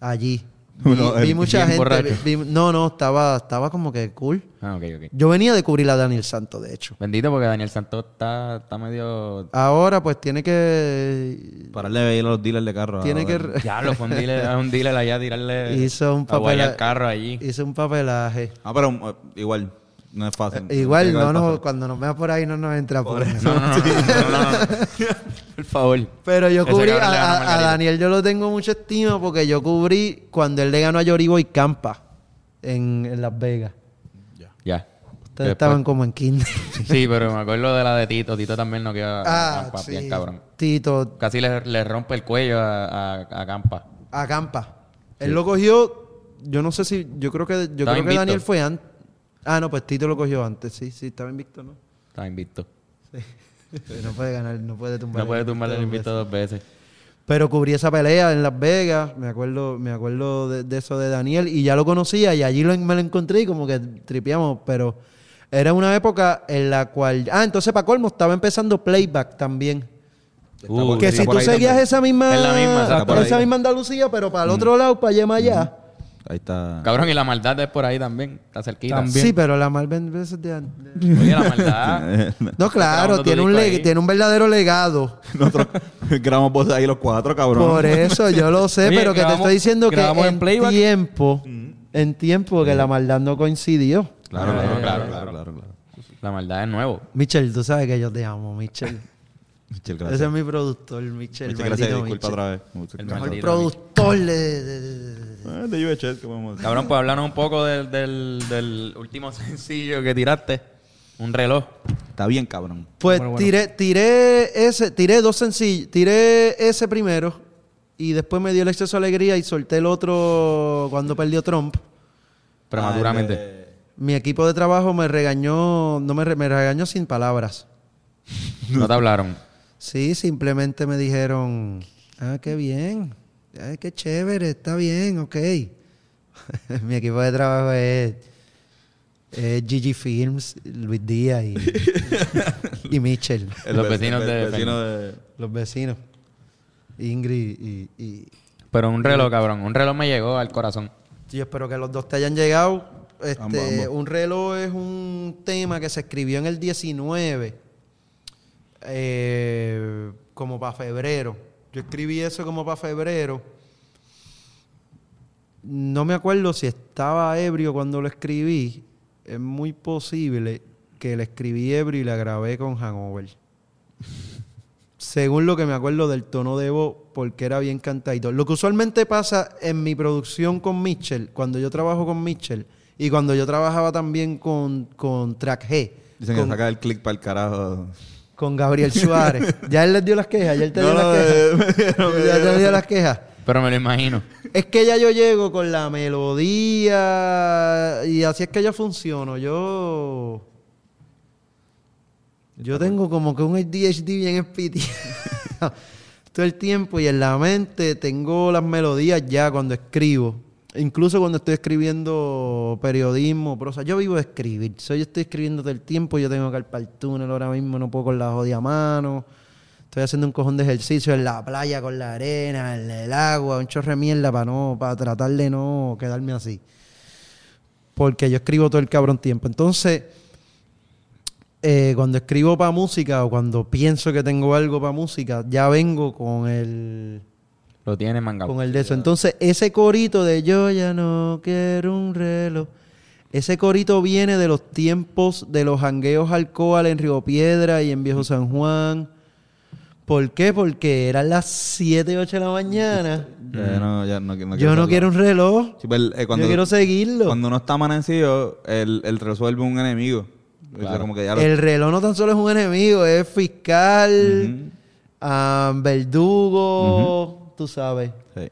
Allí. Vi, Uno, vi el- mucha bien gente. borracho. vi- vi- no, no, estaba, estaba como que cool. Ah, ok, ok. Yo venía de cubrir a Daniel Santos, de hecho. Bendito porque Daniel Santos está, está medio... Ahora, pues tiene que. Pararle de ir a los dealers de carro. Tiene que. ver. Diablo, fue un dealer, a un dealer allá a tirarle... Hizo un a guayar papel. el carro allí. Hizo un papelaje. Ah, pero uh, igual, no es fácil. Eh, Igual, no, no, cuando nos vea por ahí no nos entra por eso. No, no, no, no, no, no, no. Por favor. Pero yo cubrí, a. Daniel yo lo tengo mucha estima porque yo cubrí cuando él le ganó a Yoribo y Campa en, en Las Vegas. Ya. Ustedes Después- estaban como en kinder. Sí, pero me acuerdo de la de Tito. Tito también no queda ah, Campa, sí. bien cabrón. Tito, Casi le, le rompe el cuello a, a, a Campa. a Campa. Él lo cogió, yo no sé si, yo creo que, yo Estaba creo que. Daniel fue antes. Ah, no, pues Tito lo cogió antes, sí, sí, estaba invicto, ¿no? Está invicto. Sí, no puede ganar, no puede tumbar. No puede tumbar el invicto dos veces. Pero cubrí esa pelea en Las Vegas, me acuerdo, me acuerdo de, de eso de Daniel y ya lo conocía y allí lo- me lo encontré y como que tripeamos, pero era una época en la cual, ah, entonces para colmo estaba empezando playback también. Uh, que si tú seguías también. esa misma, Es la misma, esa misma Andalucía, pero para el otro lado, para allá, más allá. Ahí está. Cabrón, y la maldad es por ahí también. Está cerquita. También. Sí, pero la Marvel es de antes. Oye, la maldad. No, claro, tiene un, ahí. tiene un verdadero legado. Nosotros grabamos voces ahí los cuatro, cabrón. Por eso yo lo sé, Oye, pero que te estoy diciendo que en tiempo, en tiempo que la maldad no coincidió. Claro, claro, claro, claro, claro, claro, claro. La maldad es nuevo. Michel, tú sabes que yo te amo, Michel. Michel, Ese gracias. es mi productor, Michel. Michel, gracias. Disculpa Michel. otra vez. El maldito. productor de- de- de- Ah, de UHS, ¿qué podemos decir? Cabrón, pues háblanos un poco del, del, del último sencillo que tiraste. Un reloj. Está bien, cabrón. Pues Bueno, bueno. tiré, tiré ese, tiré dos sencillos, tiré ese primero y después me dio el exceso de alegría y solté el otro cuando perdió Trump. Prematuramente. Ah, Mi equipo de trabajo me regañó, no me, re- me regañó sin palabras. no te hablaron. Sí, simplemente me dijeron, ah, qué bien, ay, qué chévere, está bien, ok. Mi equipo de trabajo es, es Gigi Films, Luis Díaz y, y Mitchell, el Los ve- vecinos de- vecino de... los vecinos. Ingrid y, y- Pero un reloj, cabrón. Un reloj me llegó al corazón. Yo espero que los dos te hayan llegado. Este, Ambos, ambos. Un reloj es un tema que se escribió en el 19, eh, como para febrero. Yo escribí eso como para febrero. No me acuerdo si estaba ebrio cuando lo escribí. Es muy posible que lo escribí ebrio y la grabé con Hanover. Según lo que me acuerdo del tono de voz, porque era bien cantadito. Lo que usualmente pasa en mi producción con Mitchell, cuando yo trabajo con Mitchell, y cuando yo trabajaba también con, con Track G, Dicen que saca el click para el carajo. Con Gabriel Suárez. ya él les dio las quejas, ya él te dio No, las eh, quejas. me ya te dio las quejas. Pero me lo imagino. Es que ya yo llego con la melodía y así es que yo funciono. Yo Yo tengo como que un ADHD bien espitiado todo el tiempo y en la mente tengo las melodías ya cuando escribo. Incluso cuando estoy escribiendo periodismo, prosa. Yo vivo de escribir. So, yo estoy escribiendo todo el tiempo. Yo tengo que ir para el túnel ahora mismo. No puedo con la jodida mano. Estoy haciendo un cojón de ejercicio en la playa con la arena, en el agua, un chorre de mierda para no, para tratar de no quedarme así. Porque yo escribo todo el cabrón tiempo. Entonces, eh, cuando escribo para música o cuando pienso que tengo algo para música, ya vengo con el Lo tiene mangado. con el de eso. Entonces, ese corito de yo ya no quiero un reloj. Ese corito viene de los tiempos de los jangueos alcohol en Río Piedra y en Viejo San Juan. ¿Por qué? Porque eran las 7, 8 de la mañana. Ya no, ya no, no Yo no hacerlo. quiero un reloj. Sí, pues, eh, cuando, Yo quiero seguirlo. cuando uno está amanecido, el, el resuelve un enemigo. O sea, como que ya lo- El reloj no tan solo es un enemigo, es fiscal, verdugo, tú sabes. Sí.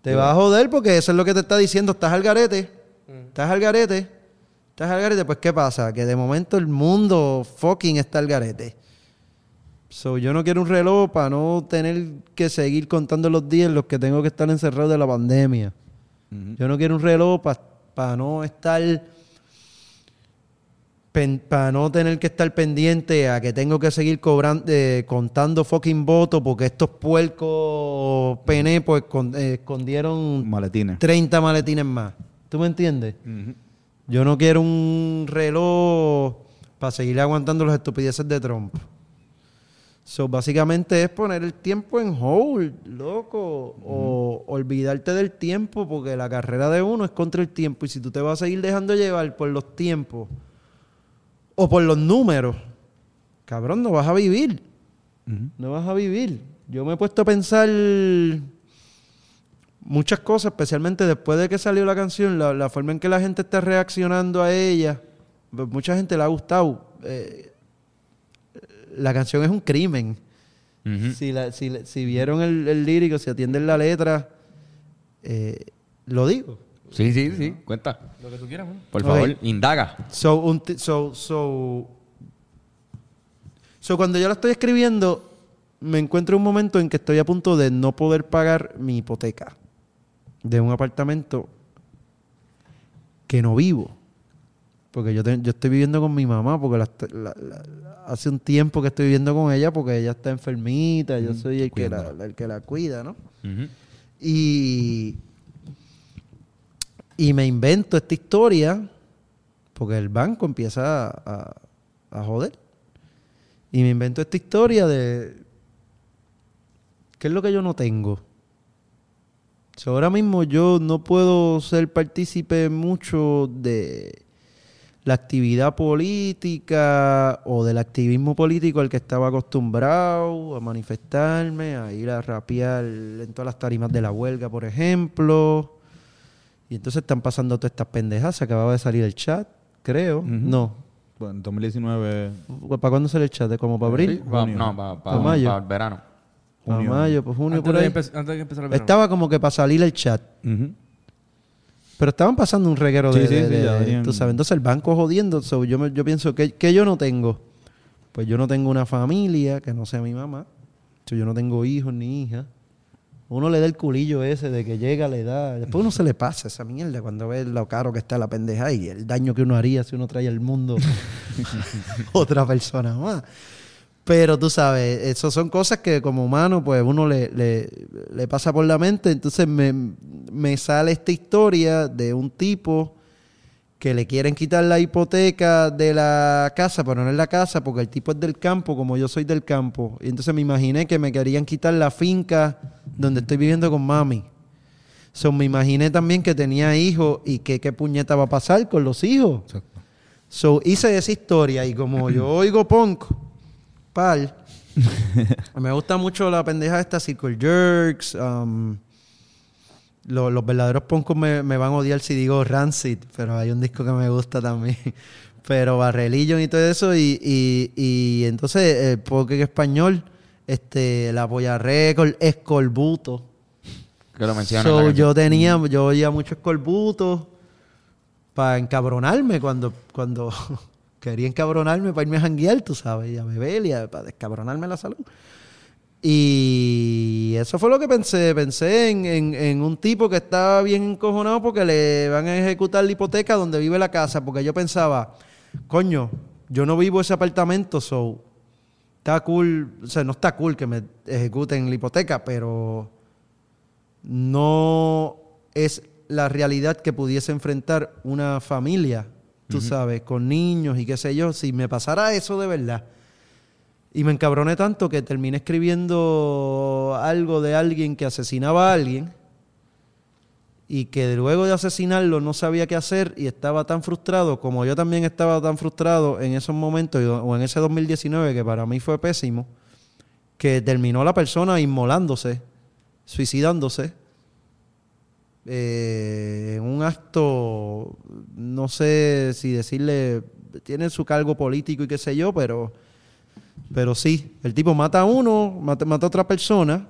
Te va a joder porque eso es lo que te está diciendo. Estás al garete. Estás al garete. Estás al garete. Pues, ¿qué pasa? Que de momento el mundo fucking está al garete. So, yo no quiero un reloj para no tener que seguir contando los días en los que tengo que estar encerrado de la pandemia. Yo no quiero un reloj para no estar. Para no tener que estar pendiente a que tengo que seguir cobrando, eh, contando fucking votos porque estos puercos pene pues con- eh, escondieron Maletines. 30 maletines más. ¿Tú me entiendes? Yo no quiero un reloj para seguir aguantando las estupideces de Trump. So, básicamente es poner el tiempo en hold, loco. O olvidarte del tiempo, porque la carrera de uno es contra el tiempo. Y si tú te vas a seguir dejando llevar por los tiempos o por los números, cabrón, no vas a vivir. No vas a vivir. Yo me he puesto a pensar muchas cosas, especialmente después de que salió la canción, la, la forma en que la gente está reaccionando a ella. Pues mucha gente le ha gustado. Eh, la canción es un crimen. Ujú. si, la- si, la- si vieron el, el lírico, si atienden la letra, eh, lo digo. Sí, sí, sí. Cuenta. Lo que tú quieras, man. Por favor, indaga. So, un so, so, so, cuando yo la estoy escribiendo, me encuentro un momento en que estoy a punto de no poder pagar mi hipoteca de un apartamento que no vivo. Porque yo, te- yo estoy viviendo con mi mamá, porque la- la- la- la- hace un tiempo que estoy viviendo con ella porque ella está enfermita, yo soy el que, la, el que la cuida, ¿no? Y, y me invento esta historia porque el banco empieza a, a- joder. Y me invento esta historia de qué es lo que yo no tengo. Ahora mismo yo no puedo ser partícipe mucho de la actividad política o del activismo político al que estaba acostumbrado a manifestarme, a ir a rapear en todas las tarimas de la huelga, por ejemplo. Y entonces están pasando todas estas pendejas. Se acababa de salir el chat, creo. No. Bueno, en 2019. ¿Para cuándo sale el chat? ¿De ¿Como para abril? Pa- no, para Pa' mayo. el verano. Para mayo, pues junio, Antes por de, ahí. antes de que empezara el verano. Estaba como que para salir el chat. Pero estaban pasando un reguero Sí, de, sí, de- sí, de- tú sabes. Entonces el banco jodiendo. So, yo, me- yo pienso que, que yo no tengo. Pues yo no tengo una familia que no sea mi mamá. So, yo no tengo hijos ni hijas. Uno le da el culillo ese de que llega, le da. Después uno se le pasa esa mierda cuando ve lo caro que está la pendeja y el daño que uno haría si uno trae al mundo otra persona más. Pero tú sabes, eso son cosas que como humano, pues uno le, le, le pasa por la mente. Entonces me, me sale esta historia de un tipo que le quieren quitar la hipoteca de la casa, pero no es la casa, porque el tipo es del campo, como yo soy del campo. Y entonces me imaginé que me querían quitar la finca donde estoy viviendo con mami. So, me imaginé también que tenía hijos y que qué puñeta va a pasar con los hijos. So, hice esa historia y como yo oigo punk, pal, me gusta mucho la pendeja esta Circle Jerks. um, lo- los verdaderos punkos me, me van a odiar si digo Rancid, pero hay un disco que me gusta también. Pero Barrelillo y todo eso. Y, y, y entonces el punk en español, este, la Polla Record, Escorbuto. Que lo. So, canción. yo tenía, yo oía mucho escorbuto para encabronarme cuando, cuando quería encabronarme para irme a janguear, tú sabes, y a beber y a- para descabronarme la salud. Y eso fue lo que pensé. Pensé en, en- en un tipo que estaba bien encojonado porque le van a ejecutar la hipoteca donde vive la casa. Porque yo pensaba, coño, yo no vivo ese apartamento, so está cool, o sea, no está cool que me ejecuten la hipoteca, pero no es la realidad que pudiese enfrentar una familia, tú sabes, con niños y qué sé yo, si me pasara eso de verdad. Y me encabroné tanto que terminé escribiendo algo de alguien que asesinaba a alguien y que luego de asesinarlo no sabía qué hacer y estaba tan frustrado como yo también estaba tan frustrado en esos momentos o en ese 2019 que para mí fue pésimo, que terminó la persona inmolándose, suicidándose, eh, en un acto, no sé si decirle, tiene su cargo político y qué sé yo, pero, pero sí, el tipo mata a uno, mata, mata a otra persona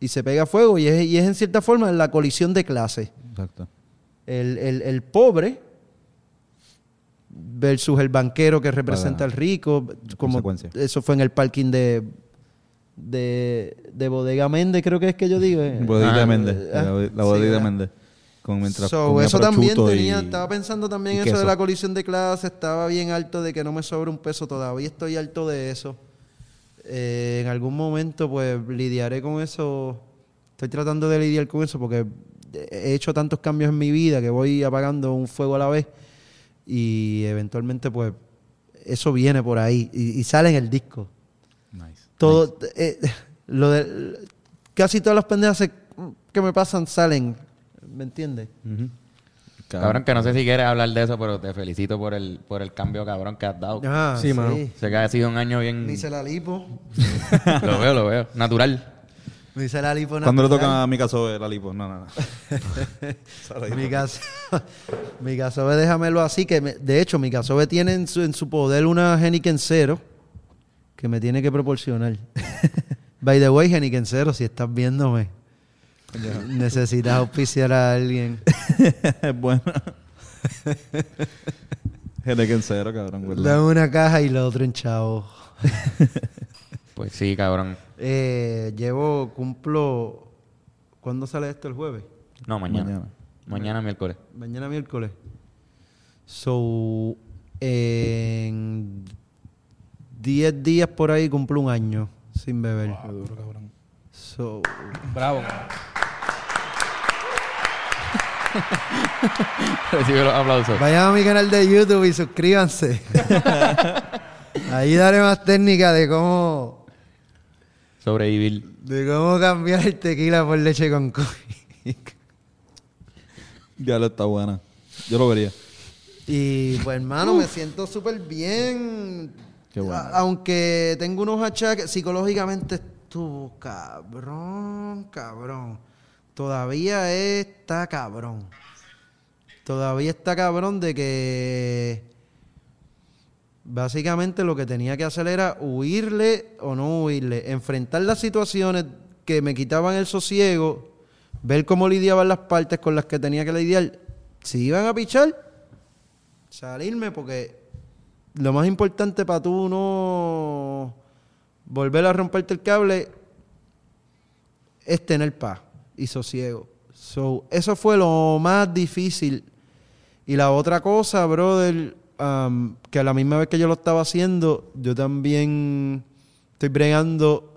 y se pega a fuego y es, y es en cierta forma la colisión de clase. Exacto. El, el- el pobre versus el banquero que representa al rico. Como consecuencia. eso fue en el parking de, de, de Bodega Méndez, creo que es que yo digo. eh. Bodega Ah, Méndez. ah, la, sí, bodega. Méndez. Con, mientras So, eso también tenía, y- estaba pensando también eso de la colisión de clase, estaba bien alto de que no me sobra un peso, todavía estoy alto de eso. Eh, en algún momento pues lidiaré con eso, estoy tratando de lidiar con eso porque he hecho tantos cambios en mi vida que voy apagando un fuego a la vez y eventualmente pues eso viene por ahí y, y sale en el disco. Nice. Todo, eh, lo de, casi todas las pendejas que me pasan salen, ¿me entiendes? Cabrón, que no sé si quieres hablar de eso, pero te felicito por el, por el cambio cabrón que has dado. Ah, Sí, mano. Sé que ha sido un año bien... Me hice la lipo. lo veo, lo veo. Natural. Me hice la lipo Cuando le natural. toca a mi caso la lipo, no, no, no. Mi caso, mi déjamelo así, que me- de hecho mi casobe tiene en su, en su poder una Heniken Cero que me tiene que proporcionar. By the way, Heniken Cero, si estás viéndome, necesitas auspiciar a alguien. es bueno. Gente que en cero, cabrón, ¿verdad? Dame una caja y lo otro en chavo. Pues sí, cabrón. Eh, llevo, cumplo... ¿Cuándo sale esto? ¿El jueves? No, mañana. Mañana. Mañana, miércoles. Mañana miércoles. So, en 10 días por ahí cumplo un año sin beber. So, Bravo. Recibe los aplausos. vayan a mi canal de YouTube y suscríbanse. Ahí daré más técnica de cómo Sobrevivir. de cómo cambiar el tequila por leche con coco. Ya lo está buena. Yo lo vería. Y pues, hermano, me siento súper bien. Qué bueno. Aunque tengo unos achaques, psicológicamente estuvo cabrón, cabrón. Todavía está cabrón. Todavía está cabrón de que básicamente lo que tenía que hacer era huirle o no huirle, enfrentar las situaciones que me quitaban el sosiego, ver cómo lidiaban las partes con las que tenía que lidiar. Si iban a pichar, salirme porque lo más importante para tú no volver a romperte el cable es tener paz y sosiego. So, eso fue lo más difícil. Y la otra cosa, brother, um, que a la misma vez que yo lo estaba haciendo, yo también estoy bregando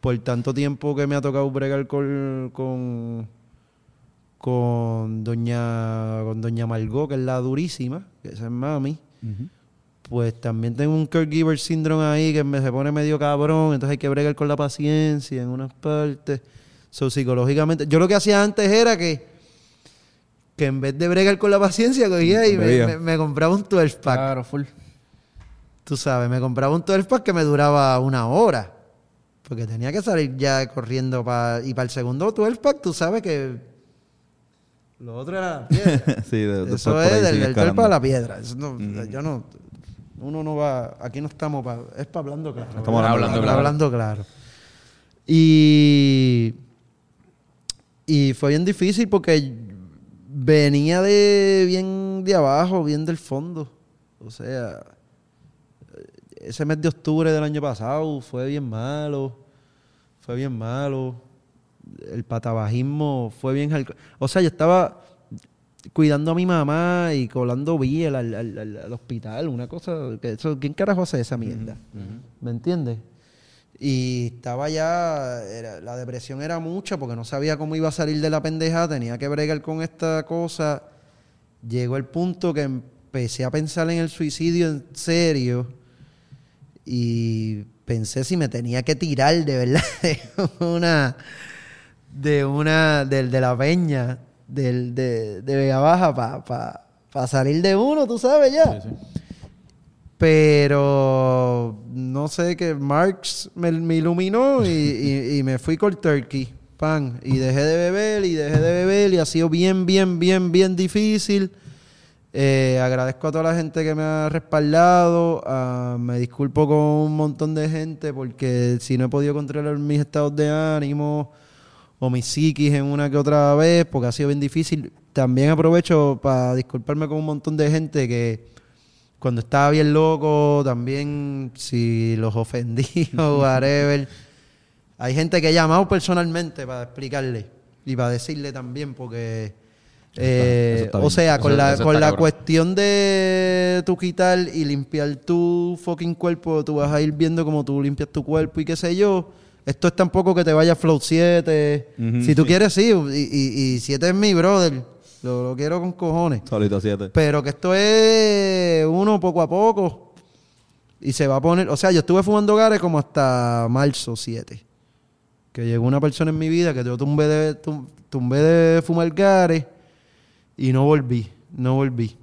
por tanto tiempo que me ha tocado bregar con, con, doña con doña Margot, que es la durísima, que esa es mami. Pues también tengo un caregiver syndrome ahí que me se pone medio cabrón, entonces hay que bregar con la paciencia en unas partes. So, psicológicamente, yo lo que hacía antes era que, que en vez de bregar con la paciencia, cogía y me, me- me compraba un 12 pack. Claro, full. Tú sabes, me compraba un 12 pack que me duraba una hora. Porque tenía que salir ya corriendo para... Y para el segundo 12 pack, tú sabes que... Lo otro era la piedra. sí, de, Eso es del, del 12 escalando. para la piedra. Eso no- Yo no... Uno no va... Aquí no estamos para... Es para hablando claro. Estamos ¿verdad? hablando claro. hablando claro. Y... Y fue bien difícil porque venía de bien de abajo, bien del fondo. O sea, ese mes de octubre del año pasado fue bien malo. Fue bien malo. El patabajismo fue bien... O sea, yo estaba cuidando a mi mamá y colando biel al, al- al- al hospital. Una cosa... Que eso, ¿Quién carajo hace esa mierda? ¿Me entiendes? Y estaba ya, era- la depresión era mucha porque no sabía cómo iba a salir de la pendeja, tenía que bregar con esta cosa. Llegó el punto que empecé a pensar en el suicidio en serio y pensé si me tenía que tirar de verdad de una, de una, del de la peña, del, de, de Vega Baja para salir de uno, tú sabes ya. Pero no sé que Marx me, me iluminó y, y- y me fui con turkey, pan. Y dejé de beber y dejé de beber y ha sido bien, bien, bien, bien difícil. Eh, agradezco a toda la gente que me ha respaldado. ah, me disculpo con un montón de gente porque si no he podido controlar mis estados de ánimo o mi psiquis en una que otra vez, porque ha sido bien difícil. También aprovecho para disculparme con un montón de gente que cuando estaba bien loco, también si los ofendí o whatever. Hay gente que he llamado personalmente para explicarle y para decirle también, porque, eh, está o sea, con Eso- la, eso con la cabrón. cuestión de tu quitar y limpiar tu fucking cuerpo, tú vas a ir viendo cómo tú limpias tu cuerpo y qué sé yo. Esto es tampoco que te vaya Flow 7. Ujú, si tú sí. quieres, sí. Y, y, 7 es mi brother. Lo, lo quiero con cojones. Solito siete. Pero que esto es uno poco a poco. Y se va a poner. O sea, yo estuve fumando gares como hasta marzo 7. Que llegó una persona en mi vida que yo tumbé de, tum- tumbé de fumar gares. Y no volví. No volví.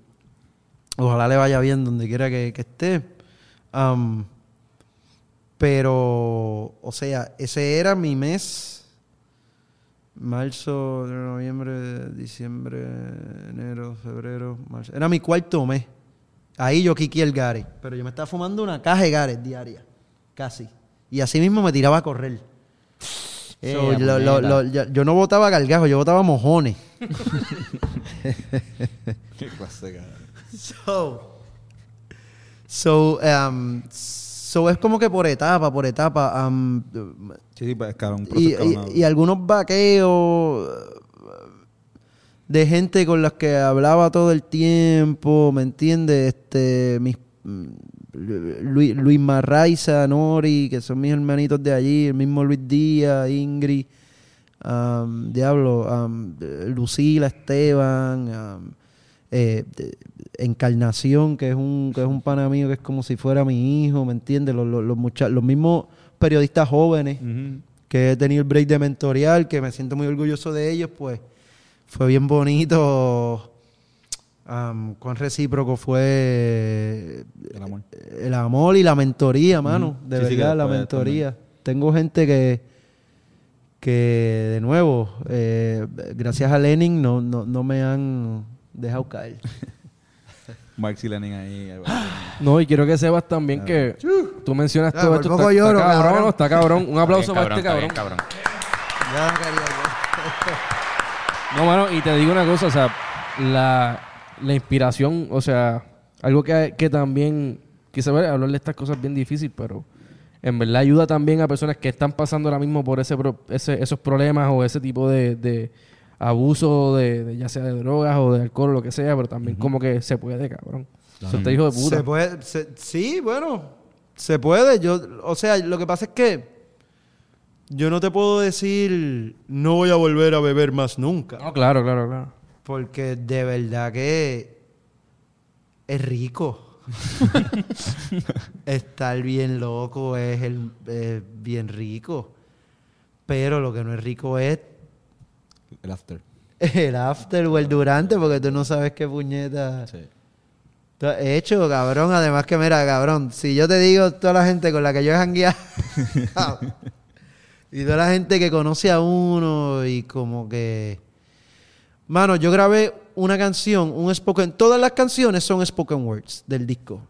Ojalá le vaya bien donde quiera que, que esté. Am, pero, o sea, ese era mi mes. Marzo, noviembre, diciembre, enero, febrero, marzo. Era mi cuarto mes. Ahí yo quiqué el Gare. Pero yo me estaba fumando una caja de Gares diaria. Casi. Y así mismo me tiraba a correr. Eh, So, lo- lo- puñeta. lo- yo, yo no botaba gargajo, yo botaba mojones. Qué clase. So, so, um, so es como que por etapa, por etapa. um, Sí, sí, pues, proceso y, y- y algunos vaqueos de gente con las que hablaba todo el tiempo, ¿me entiendes? Este, mis, mm, Luis, Luis Marraiza, Nori, que son mis hermanitos de allí, el mismo Luis Díaz, Ingrid, am, Diablo, am, Lucila, Esteban, am, eh, Encarnación, que es un que es un pana mío que es como si fuera mi hijo, ¿me entiendes? Los, los, los, mucha- los mismos periodistas jóvenes que he tenido el break de mentorial, que me siento muy orgulloso de ellos, pues fue bien bonito. Am, cuán recíproco fue El amor. el amor y la mentoría, mano. De Sí, sí, que verdad, la mentoría. Tengo gente que, que de nuevo, eh, gracias a Lenin, no, no, no me han dejado caer. Marx y Lenin ahí. No, y quiero que sepas también que tú mencionas todo esto. Está, cabrón, cabrón. está cabrón. Un aplauso para bien, este cabrón, No, mano, y te digo una cosa, o sea, la, la inspiración, o sea, algo que, que también, quise ver, hablar de estas cosas bien difícil, pero en verdad ayuda también a personas que están pasando ahora mismo por ese, pro- ese esos problemas o ese tipo de, de abuso de, de ya sea de drogas o de alcohol o lo que sea, pero también como que se puede, cabrón. Eso está hijo de puta. Se puede, se- sí, bueno, se puede. Yo, o sea, lo que pasa es que yo no te puedo decir no voy a volver a beber más nunca. No, claro, claro, claro. Porque de verdad que es rico. Estar bien loco es, el, es bien rico. Pero lo que no es rico es El after. el after o el durante, porque tú no sabes qué puñeta tú has hecho, cabrón. Además que, mira, cabrón, si yo te digo toda la gente con la que yo he jangueado y toda la gente que conoce a uno y como que... Mano, yo grabé una canción, un spoken... Todas las canciones son spoken words del disco.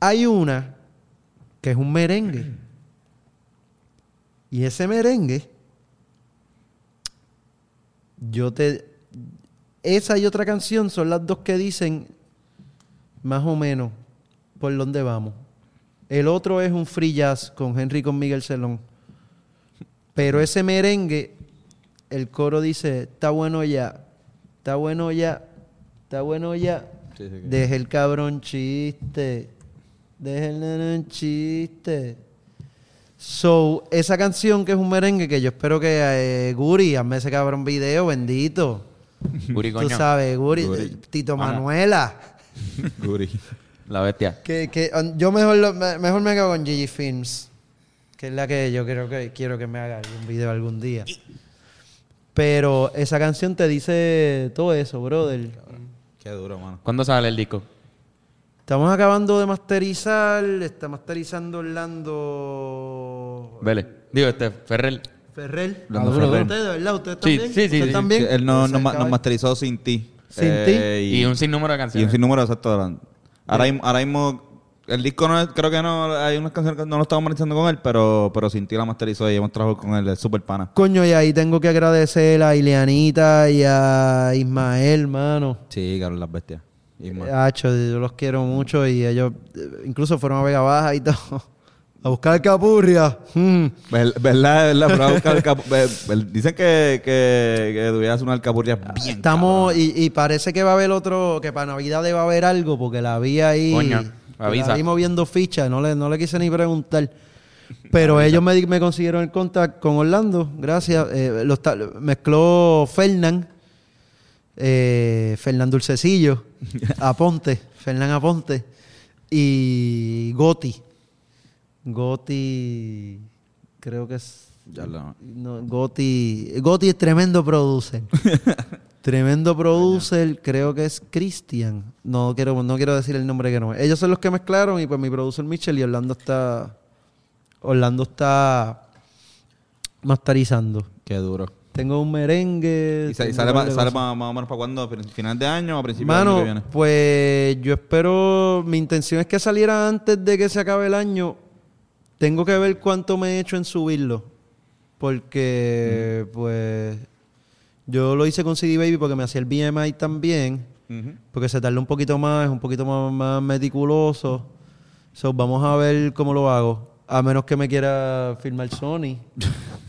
Hay una que es un merengue. Y ese merengue, yo te... Esa y otra canción son las dos que dicen más o menos por dónde vamos. El otro es un free jazz con Henry con Miguel Celón. Pero ese merengue, el coro dice, está bueno ya, está bueno ya, está bueno ya. Sí, sí, que- Deje el cabrón chiste, deje el nene chiste. So, esa canción que es un merengue que yo espero que eh, Guri, hazme ese cabrón video, bendito. Guri, Tú coño. sabes, Guri, Guri. eh, Tito. Manuela. Guri. La bestia. Que, que, um, yo mejor, lo- mejor me quedo con Gigi Films, que es la que yo creo que quiero que me haga un video algún día. Pero esa canción te dice todo eso, brother. Qué duro, mano. ¿Cuándo sale el disco? Estamos acabando de masterizar, está masterizando Orlando Vele. Digo, este, Ferrer. Ferrer. Orlando Duro, Ferrer. ¿Ustedes, verdad? ¿Ustedes Sí, también? sí, sí, ¿Ustedes sí. también? Sí, él no, nos, ma- acaba- nos masterizó sin ti. Sin Y un sinnúmero de y un canciones. sinnúmero exacto. Ahora, ahora, mismo- ahora mismo, el disco no es, creo que no, hay unas canciones que no lo estamos masterizando con él, pero, pero sin ti la masterizó y hemos trabajado con él, es súper pana. Coño, y ahí tengo que agradecer a Ileanita y a Ismael, mano. Sí, Carlos Las Bestias. Y más. Hacho, yo los quiero mucho y ellos incluso fueron a Vega Baja y todo. A buscar capurria. Mm. Ver- ¿Verdad? ¿Verdad? Pero a buscar Dicen que, que, que Dubías una alcapurria bien Estamos, y, y parece que va a haber otro, que para Navidad va a haber algo, porque la vi ahí. Coño, la avisa. vi moviendo fichas, no le, no le quise ni preguntar. Pero ellos me, me consiguieron el contacto con Orlando, gracias. Eh, los mezcló Fernán, eh, Fernán Dulcecillo, Aponte, Fernán Aponte y Goti. Goti, creo que es. Ya lo- No, Goti, Goti es tremendo producer. tremendo producer, creo que es Christian. No quiero, no quiero decir el nombre que no es. Ellos son los que mezclaron y pues mi producer Mitchell y Orlando está. Orlando está masterizando. Qué duro. Tengo un merengue. ¿Y, sale, ma- de sale más, más o menos para cuándo? ¿Final de año o a principios del año que Mano, viene? pues yo espero. Mi intención es que saliera antes de que se acabe el año. Tengo que ver cuánto me he hecho en subirlo. Porque, Mm. pues. Yo lo hice con CD Baby porque me hacía el BMI también. Porque se tarda un poquito más, es un poquito más, más meticuloso. So, vamos a ver cómo lo hago. A menos que me quiera firmar Sony.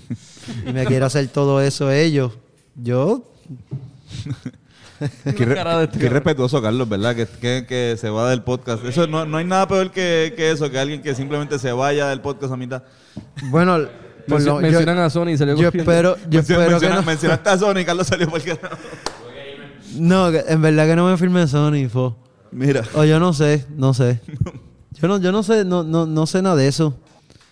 y me quiera hacer todo eso ellos. Yo Qué, re- cara de este qué respetuoso, Carlos, ¿verdad? Que, que, que se va del podcast. Eso no, no hay nada peor que, que eso, que alguien que simplemente se vaya del podcast a mitad. Bueno, yo- mencionan a Sony y salió yo espero, yo Menciona- espero que no, Mencionaste a Sony, Carlos salió porque no, que en verdad que no me firme Sony, fo. Mira. O yo no sé, no sé. Yo no, yo no sé, no, no, no sé nada de eso.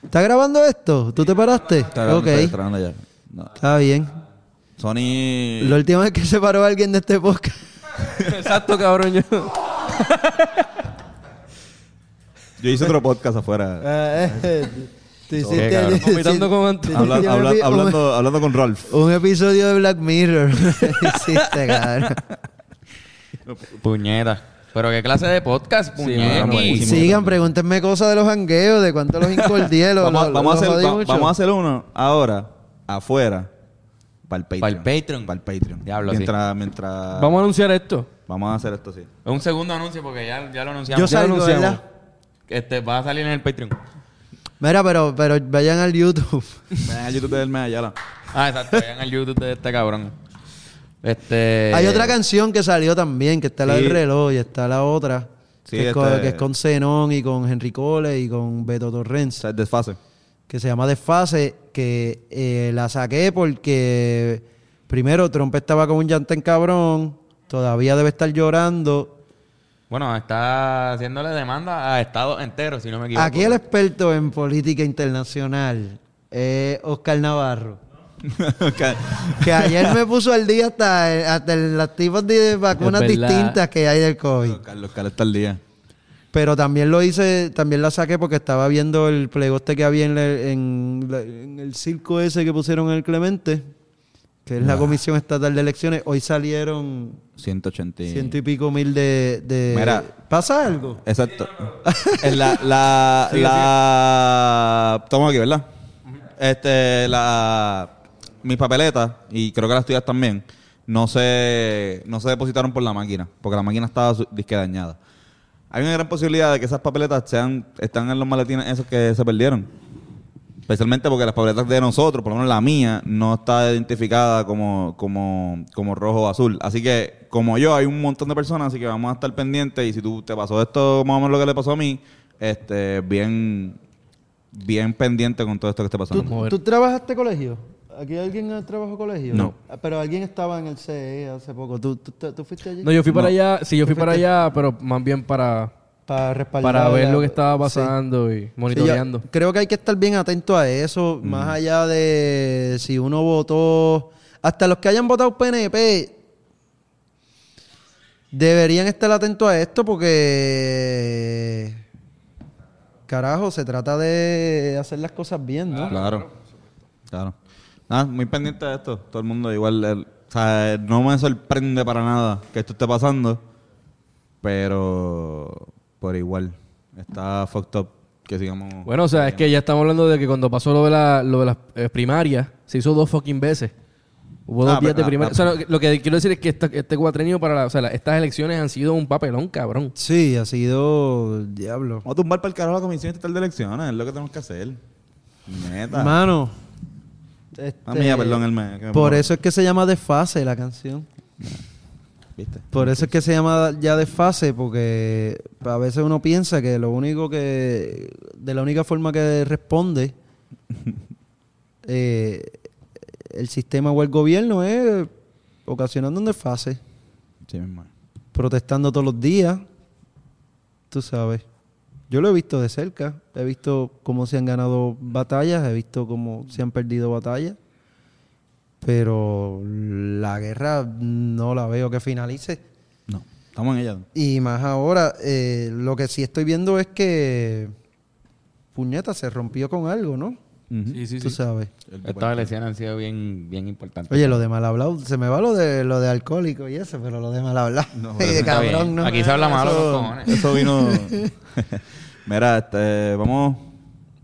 ¿Estás grabando esto? ¿Tú te paraste? Está grabando, ok, está- está grabando ya. No. está bien. Sony. La última vez que se paró alguien de este podcast. Exacto, cabrón. Yo. Yo hice otro podcast afuera. Eh, eh, tú hiciste- Habla- habla- epi- hablando, hablando con Ralph. Un, un episodio de Black Mirror. hiciste, cabrón. Puñeta. Pero qué clase de podcast, buenísimo. Sigan, pregúntenme cosas de los jangueos, de cuánto los incordié. los- Vamos, los- vamos, a hacer, jodí va- mucho. vamos a hacer uno ahora, afuera, para el Patreon. Para el Patreon. Para el Patreon. Diablo, sí. mientras, mientras Vamos a anunciar esto. vamos a hacer esto, sí. Un segundo anuncio porque ya, ya lo anunciamos. Yo ya lo salgo, anunciamos. ¿verdad? Este, va a salir en el Patreon. Mira, pero, pero vayan al YouTube. Ven a YouTube del Medallala. Ah, exacto. Vayan al YouTube de este cabrón. Este... Hay otra canción que salió también, que está la Sí. del reloj y está la otra. Sí, que, es con, este- que es con Zenón y con Henry Cole y con Beto O Torrens. sea, desfase. que se llama Desfase, que eh, la saqué porque primero Trump estaba con un llantén cabrón, todavía debe estar llorando. Bueno, está haciéndole demanda a Estados enteros, si no me equivoco. Aquí el experto en política internacional es Oscar Navarro. Que ayer me puso al día hasta, hasta los tipos de vacunas distintas que hay del COVID. Carlos, Carlos está al día. Pero también lo hice, también la saqué porque estaba viendo el plegoste que había en, en en el circo ese que pusieron en el Clemente, que es la Comisión Estatal de Elecciones. Hoy salieron 180. y- ciento y pico mil de... de- Mira. ¿Pasa algo? Exacto. Es la, la, la, Estamos aquí, ¿verdad? Este, la, mis papeletas, y creo que las tuyas también, no se, no se depositaron por la máquina, porque la máquina estaba disque dañada. hay una gran posibilidad de que esas papeletas sean están en los maletines esos que se perdieron. Especialmente porque las papeletas de nosotros, por lo menos la mía, no está identificada como, como, como rojo o azul. Así que, como yo, hay un montón de personas, así que vamos a estar pendientes. Y si tú te pasó esto, más o menos lo que le pasó a mí, este, bien, bien pendiente con todo esto que está pasando. Ver. ¿Tú trabajaste colegio? ¿Aquí alguien trabajó colegio? No. Ah, Pero alguien estaba en el CE hace poco. ¿Tú, tú, tú fuiste allí? No, yo fui para allá, sí, yo fui para allá, pero más bien para, Para respaldar. para ver la- lo que estaba pasando y Sí, monitoreando. creo que hay que estar bien atento a eso, más allá de si uno votó. Hasta los que hayan votado PNP deberían estar atentos a esto porque. Carajo, se trata de hacer las cosas bien, ¿no? Claro, claro. Nada, muy pendiente de esto. Todo el mundo igual. el- o sea, no me sorprende para nada que esto esté pasando, pero por igual está fucked up que sigamos. Bueno, o sea, es que ya estamos hablando de que cuando pasó lo de, la, lo de las eh, primarias, se hizo dos fucking veces. Hubo Ah, dos días pero- de ah, primaria. ah, o sea, lo, que- lo que quiero decir es que esta- este cuatrenio para la- o sea, la- estas elecciones han sido un papelón, cabrón. Sí, ha sido diablo. Vamos a tumbar para el carajo la comisión estatal de elecciones, es lo que tenemos que hacer. Neta. Mano. Este, Ah, mía, perdón, el me, que me Por eso es que se llama desfase la canción. ¿Viste? Por eso es que se llama ya desfase, porque a veces uno piensa que lo único que. de la única forma que responde eh, el sistema o el gobierno es ocasionando un desfase, Sí, mi hermano. protestando todos los días. Tú sabes. Yo lo he visto de cerca. He visto cómo se han ganado batallas, he visto cómo se han perdido batallas. Pero la guerra no la veo que finalice. No, estamos en ella. Y más ahora, eh, lo que sí estoy viendo es que Puñeta se rompió con algo, ¿no? Sí, sí, Tú sabes. Estas elecciones han sido bien, bien importantes. Oye, lo de mal hablado, se me va lo de lo de alcohólico y eso, pero lo de mal hablado. No, y de cabrón, ¿no? Aquí se habla malo, Eso- cojones. Eso vino. Mira, este, vamos.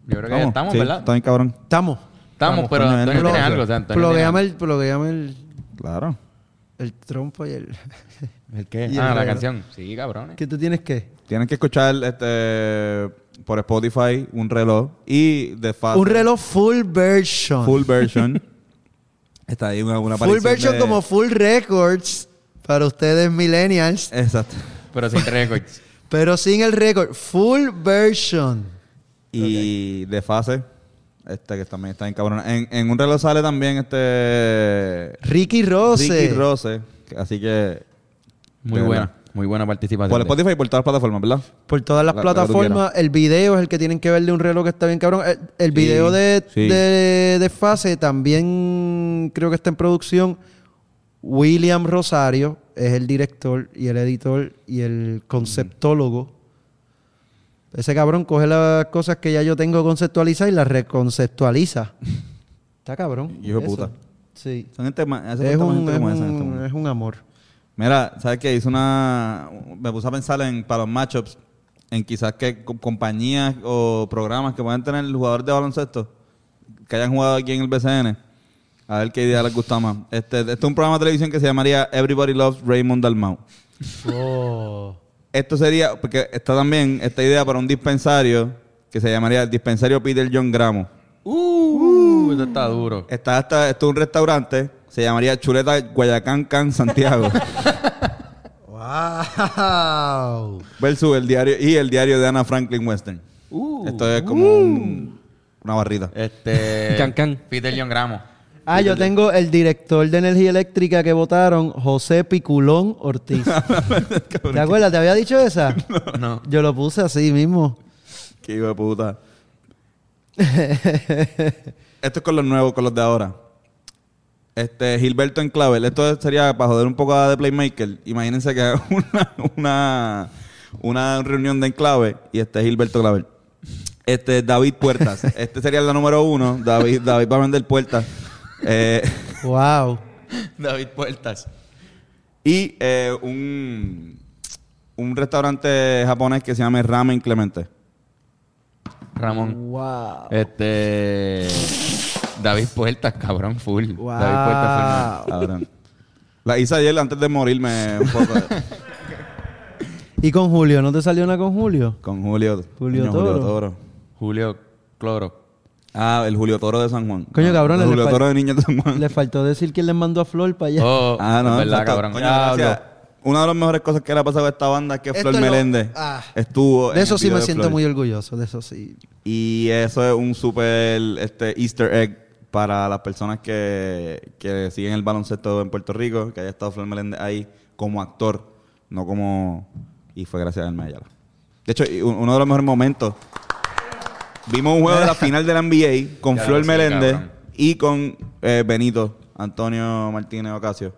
Yo creo que vamos. estamos, Sí, ¿verdad? Está bien, cabrón. Estamos. Estamos, pero Antonio tiene algo. O sea, tiene el, plugueame el, Claro. el trompo y el... ¿El qué? y el Ah, la canción. Sí, cabrones. ¿Qué tú tienes que? Tienen que escuchar este por Spotify un reloj y de fácil. Un reloj full version. full version. Está ahí una, una Full version de- como full records para ustedes millennials, Exacto. Pero sin récords. pero sin el record. Full version. Y de fase. Este que también está en cabrón. En, en un reloj sale también este Ricky Rose. Ricky Rose. Así que Muy buena. Muy buena participación. por Spotify y por todas las plataformas, ¿verdad? Por todas las La- la plataformas. El video es el que tienen que ver de un reloj que está bien cabrón. El, el video de, sí. de, de Fase también creo que está en producción. William Rosario es el director y el editor y el conceptólogo. Ese cabrón coge las cosas que ya yo tengo conceptualizadas y las reconceptualiza. Está cabrón. Hijo de puta. Sí. Son gente Es un, es, como esa en este un, mundo. es un amor. Mira, ¿sabes qué? Hice una... Me puse a pensar en, para los matchups, en quizás que co- compañías o programas que puedan tener jugadores de baloncesto que hayan jugado aquí en el BCN. A ver qué idea les gusta más. Este, este es un programa de televisión que se llamaría Everybody Loves Raymond Dalmau. Oh. Esto sería, porque está también esta idea para un dispensario que se llamaría el dispensario Peter John Gramo. Uh, eso está duro. Está hasta, esto es un restaurante, se llamaría Chuleta Guayacán Can Santiago. ¡Wow! versus el diario y el diario de Ana Franklin Western. Uh, Esto es como un- una barrita. Este. Can, can. Peter John Gramo. Ah, yo tengo el director de energía eléctrica que votaron, José Piculón Ortiz. ¿Te acuerdas? ¿Te había dicho esa? No. Yo lo puse así mismo. Qué hijo de puta. Esto es con los nuevos, con los de ahora. Este, Gilberto en Clavel. Esto sería para joder un poco a The Playmaker. Imagínense que haga una, una, una reunión de enclave y este es Gilberto Clavel. Este, David Puertas. Este sería la número uno. David, David va a vender puertas. Eh, Wow. David Puertas. y eh, un, un restaurante japonés que se llama Ramen Clemente. Ramón. Wow. Este. David Puertas, cabrón, full. Wow. David Puertas full. Cabrón. La hice ayer antes de morirme un poco. ¿Y con Julio? ¿No te salió una con Julio? Con Julio. Julio coño, Toro. Julio Cloro. Ah, el Julio Toro de San Juan. Coño, Ah, cabrón, El Julio Toro de Niños de San Juan. Le faltó decir quién le mandó a Flor para allá. Oh, Ah, no, es verdad, exacto. cabrón. Coño, gracias. Una de las mejores cosas que le ha pasado a esta banda es que Esto Flor lo- Meléndez Ah. estuvo. de en eso el sí me siento Flor. muy orgulloso, de eso sí. Y eso es un super este, easter egg para las personas que, que siguen el baloncesto en Puerto Rico, que haya estado Flor Meléndez ahí como actor, no como... Y fue gracias a Hermes Ayala. De hecho, uno de los mejores momentos, vimos un juego de la final de la NBA con Ya, Flor Meléndez y con eh, Benito, Antonio Martínez Ocasio.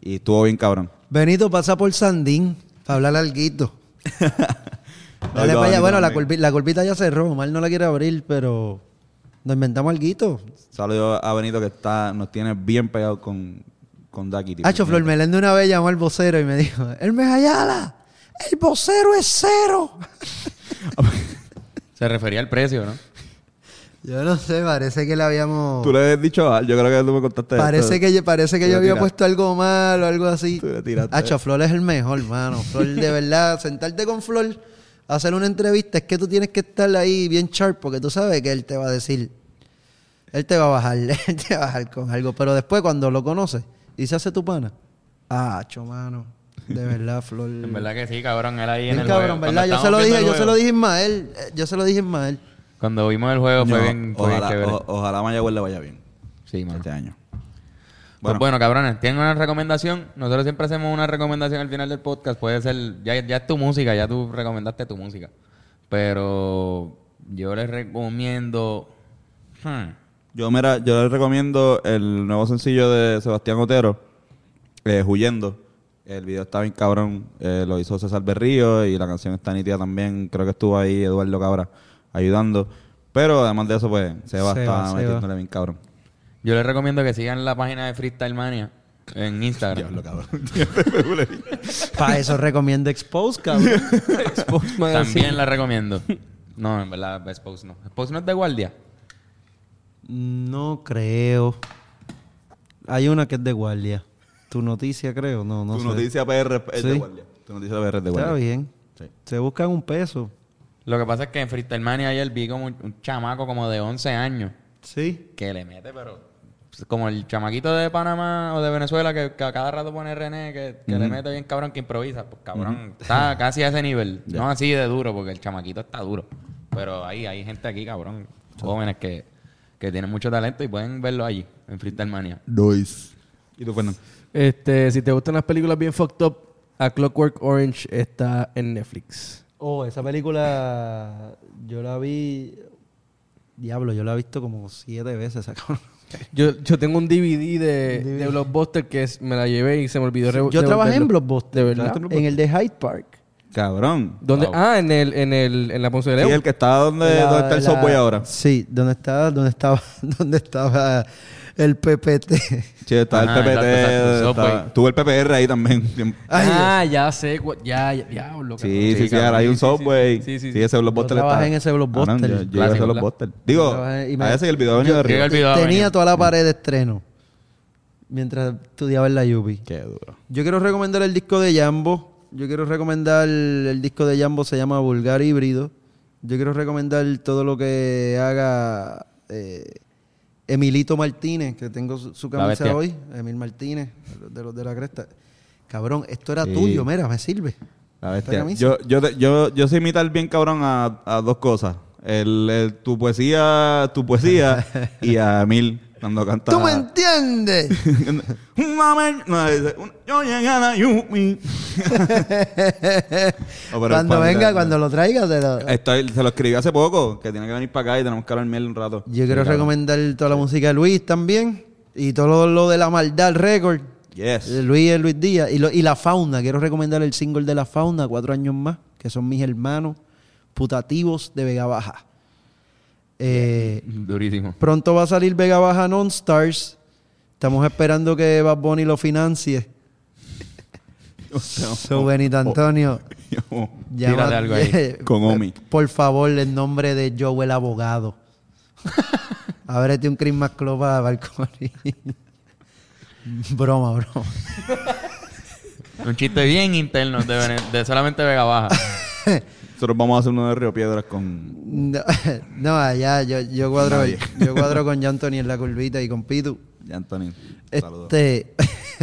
Y estuvo bien cabrón. Benito pasa por Sandín para hablar alguito. Dale Algo para allá. Bueno, la, también. culpi- la culpita ya cerró. Mal no la quiere abrir, pero nos inventamos alguito. Saludos a Benito que está, nos tiene bien pegados con, con Daki. Hacho, Flor Meléndez una vez llamó al vocero y me dijo, Hermes Ayala, el vocero es cero. Se refería al precio, ¿no? Yo no sé, parece que le habíamos... Tú le habías dicho a yo creo que tú me contaste Parece esto. que, parece que Tú yo había tiraste. puesto algo mal o algo así. Tú le tiraste. Hacho, Flor es el mejor, mano. Flor, de verdad, sentarte con Flor, hacer una entrevista, es que tú tienes que estar ahí bien sharp porque tú sabes que él te va a decir, él te va a bajar, él te va a bajar con algo. Pero después cuando lo conoces y se hace tu pana, ah, hacho, mano. De verdad, Flor. En verdad que sí, cabrón. Él ahí en el cabrón, juego. ¿verdad? Yo se lo dije, yo se lo dije a Ismael. Yo se lo dije a Ismael. Cuando vimos el juego fue bien, fue bien ojalá, chévere. o- ojalá Mayagüez le vaya bien Sí, este año. Pues bueno, cabrones, tienen una recomendación. Nosotros siempre hacemos una recomendación al final del podcast. Puede ser, ya, ya es tu música, ya tú recomendaste tu música. Pero yo les recomiendo. hmm, Yo, mira, yo les recomiendo el nuevo sencillo de Sebastián Otero, eh, Huyendo. El video está bien cabrón, eh, lo hizo César Berrío y la canción está nítida también. Creo que estuvo ahí Eduardo Cabra ayudando. Pero además de eso, pues, Seba, Seba, está Seba. metiéndole bien cabrón. Yo les recomiendo que sigan la página de Freestyle Mania en Instagram. Diablo, cabrón. Para eso recomiendo Expose, cabrón. Magazine. También la recomiendo. No, en verdad, Expose no. Expose no es de guardia. No creo. Hay una que es de guardia. Tu noticia, creo. No, no tu sé. noticia PR es de Sí. guardia. Tu noticia PR es de Está guardia. bien. Sí. Se buscan un peso. Lo que pasa es que en Freestyle Mania ayer vi como un, un chamaco como de 11 años Sí. que le mete, pero como el chamaquito de Panamá o de Venezuela que, que a cada rato pone René, que, que le mete bien cabrón, que improvisa. Pues cabrón, está casi a ese nivel. No así de duro, porque el chamaquito está duro. Pero ahí hay gente aquí, cabrón, jóvenes que, que tienen mucho talento y pueden verlo allí, en Freestyle Mania. Dois. ¿Y tú, Fernando? Este, si te gustan las películas bien fucked up, A Clockwork Orange está en Netflix. Oh, esa película yo la vi. Diablo, yo la he visto como siete veces. esa. Yo, yo tengo un DVD de, DVD. de Blockbuster que es- me la llevé y se me olvidó revo- Yo trabajé en. Blockbuster. ¿De verdad? ¿trabajaste En el de Hyde Park. Cabrón. ¿Dónde? Wow. Ah, en el, en el, en la Ponce de Sí, León. el que está donde, La- donde está el la- Subway ahora. Sí, donde estaba, donde estaba, donde estaba el PPT. Sí, está Ajá, el PPT. exacto, exacto, está- Subway. tuvo el PPR ahí también. Ay, ah, ya sé. cu- Ya, ya, diablo. Sí, cabrón. sí, sí, cabrón. ahora hay un Sí, sí, sí, Subway. sí, sí, Sí, ese Blockbuster Yo trabajé está- en ese Blockbuster. Cabrón, yo- yo iba a. Digo, Trabajé y me- a ese el video venía de Llega arriba. el video a Tenía toda la pared de estreno mientras estudiaba en la Yubi. Qué duro. Yo quiero recomendar el disco de Jambo. Yo quiero recomendar el disco de Jambo, se llama Vulgar Híbrido. Yo quiero recomendar todo lo que haga eh, Emilito Martínez, que tengo su, su camisa hoy. Emil Martínez, de los de la cresta. Cabrón, esto era Sí. tuyo, mira, me sirve. La bestia. Yo, yo, te- yo, yo sé imitar bien cabrón a, a dos cosas. El, el- tu poesía, tu poesía y a Emil cuando canta. ¿Tú me entiendes? No, dice, yo llegué a la Yumi. Cuando venga, cuando lo traiga, te lo- Estoy- se lo escribí hace poco, que tiene que venir para acá y tenemos que hablar miel un rato. Yo quiero recomendar toda la música de Luis también. Y todo lo, lo de la maldad record. Yes. Eh, Luis Luis Díaz. Y, lo- y La Fauna. Quiero recomendar el single de La Fauna, Cuatro años más, que son mis hermanos putativos de Vega Baja. Eh, Durísimo. pronto va a salir Vega Baja Non-Stars. Estamos esperando que Bad Bunny lo financie. So, Benito Antonio. llama- Tírate algo ahí. Con Omi. Por favor, el nombre de Joe el abogado. Ábrete un Christmas Club para balcón. broma, broma. Un chiste bien interno de, de solamente Vega Baja. Nosotros vamos a hacer uno de Río Piedras con No, no, allá yo, yo cuadro Nadie. yo cuadro con Anthony en la curvita y con Pitu. Anthony. Saludos. Este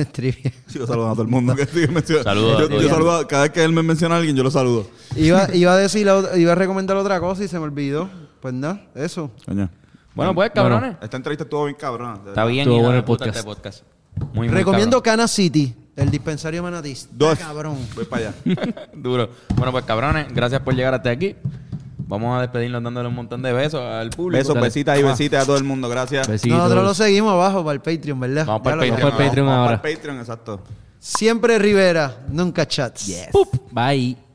trivia. Sigo saludando a todo el mundo que Yo, yo saludo cada vez que él me menciona a alguien, yo lo saludo. Iba, iba a decir iba a recomendar otra cosa y se me olvidó. Pues nada, eso. Coño. Bueno, pues, cabrones. Esta entrevista estuvo bien cabrona. Está bien. Estuvo bueno el podcast. Este podcast. Muy, muy Recomiendo cabrón. Cana City, el dispensario manatís. Dos. cabrón. Voy para allá. Duro. Bueno, pues cabrones, gracias por llegar hasta aquí. Vamos a despedirnos dándole un montón de besos al público. Besos, Dale. besitas y besitas a todo el mundo. Gracias. Besitos. Nosotros lo seguimos abajo para el Patreon, ¿verdad? Vamos para el Patreon. Vamos para el Patreon Vamos ahora. para el Patreon, exacto. Siempre Rivera, nunca chats. Bye.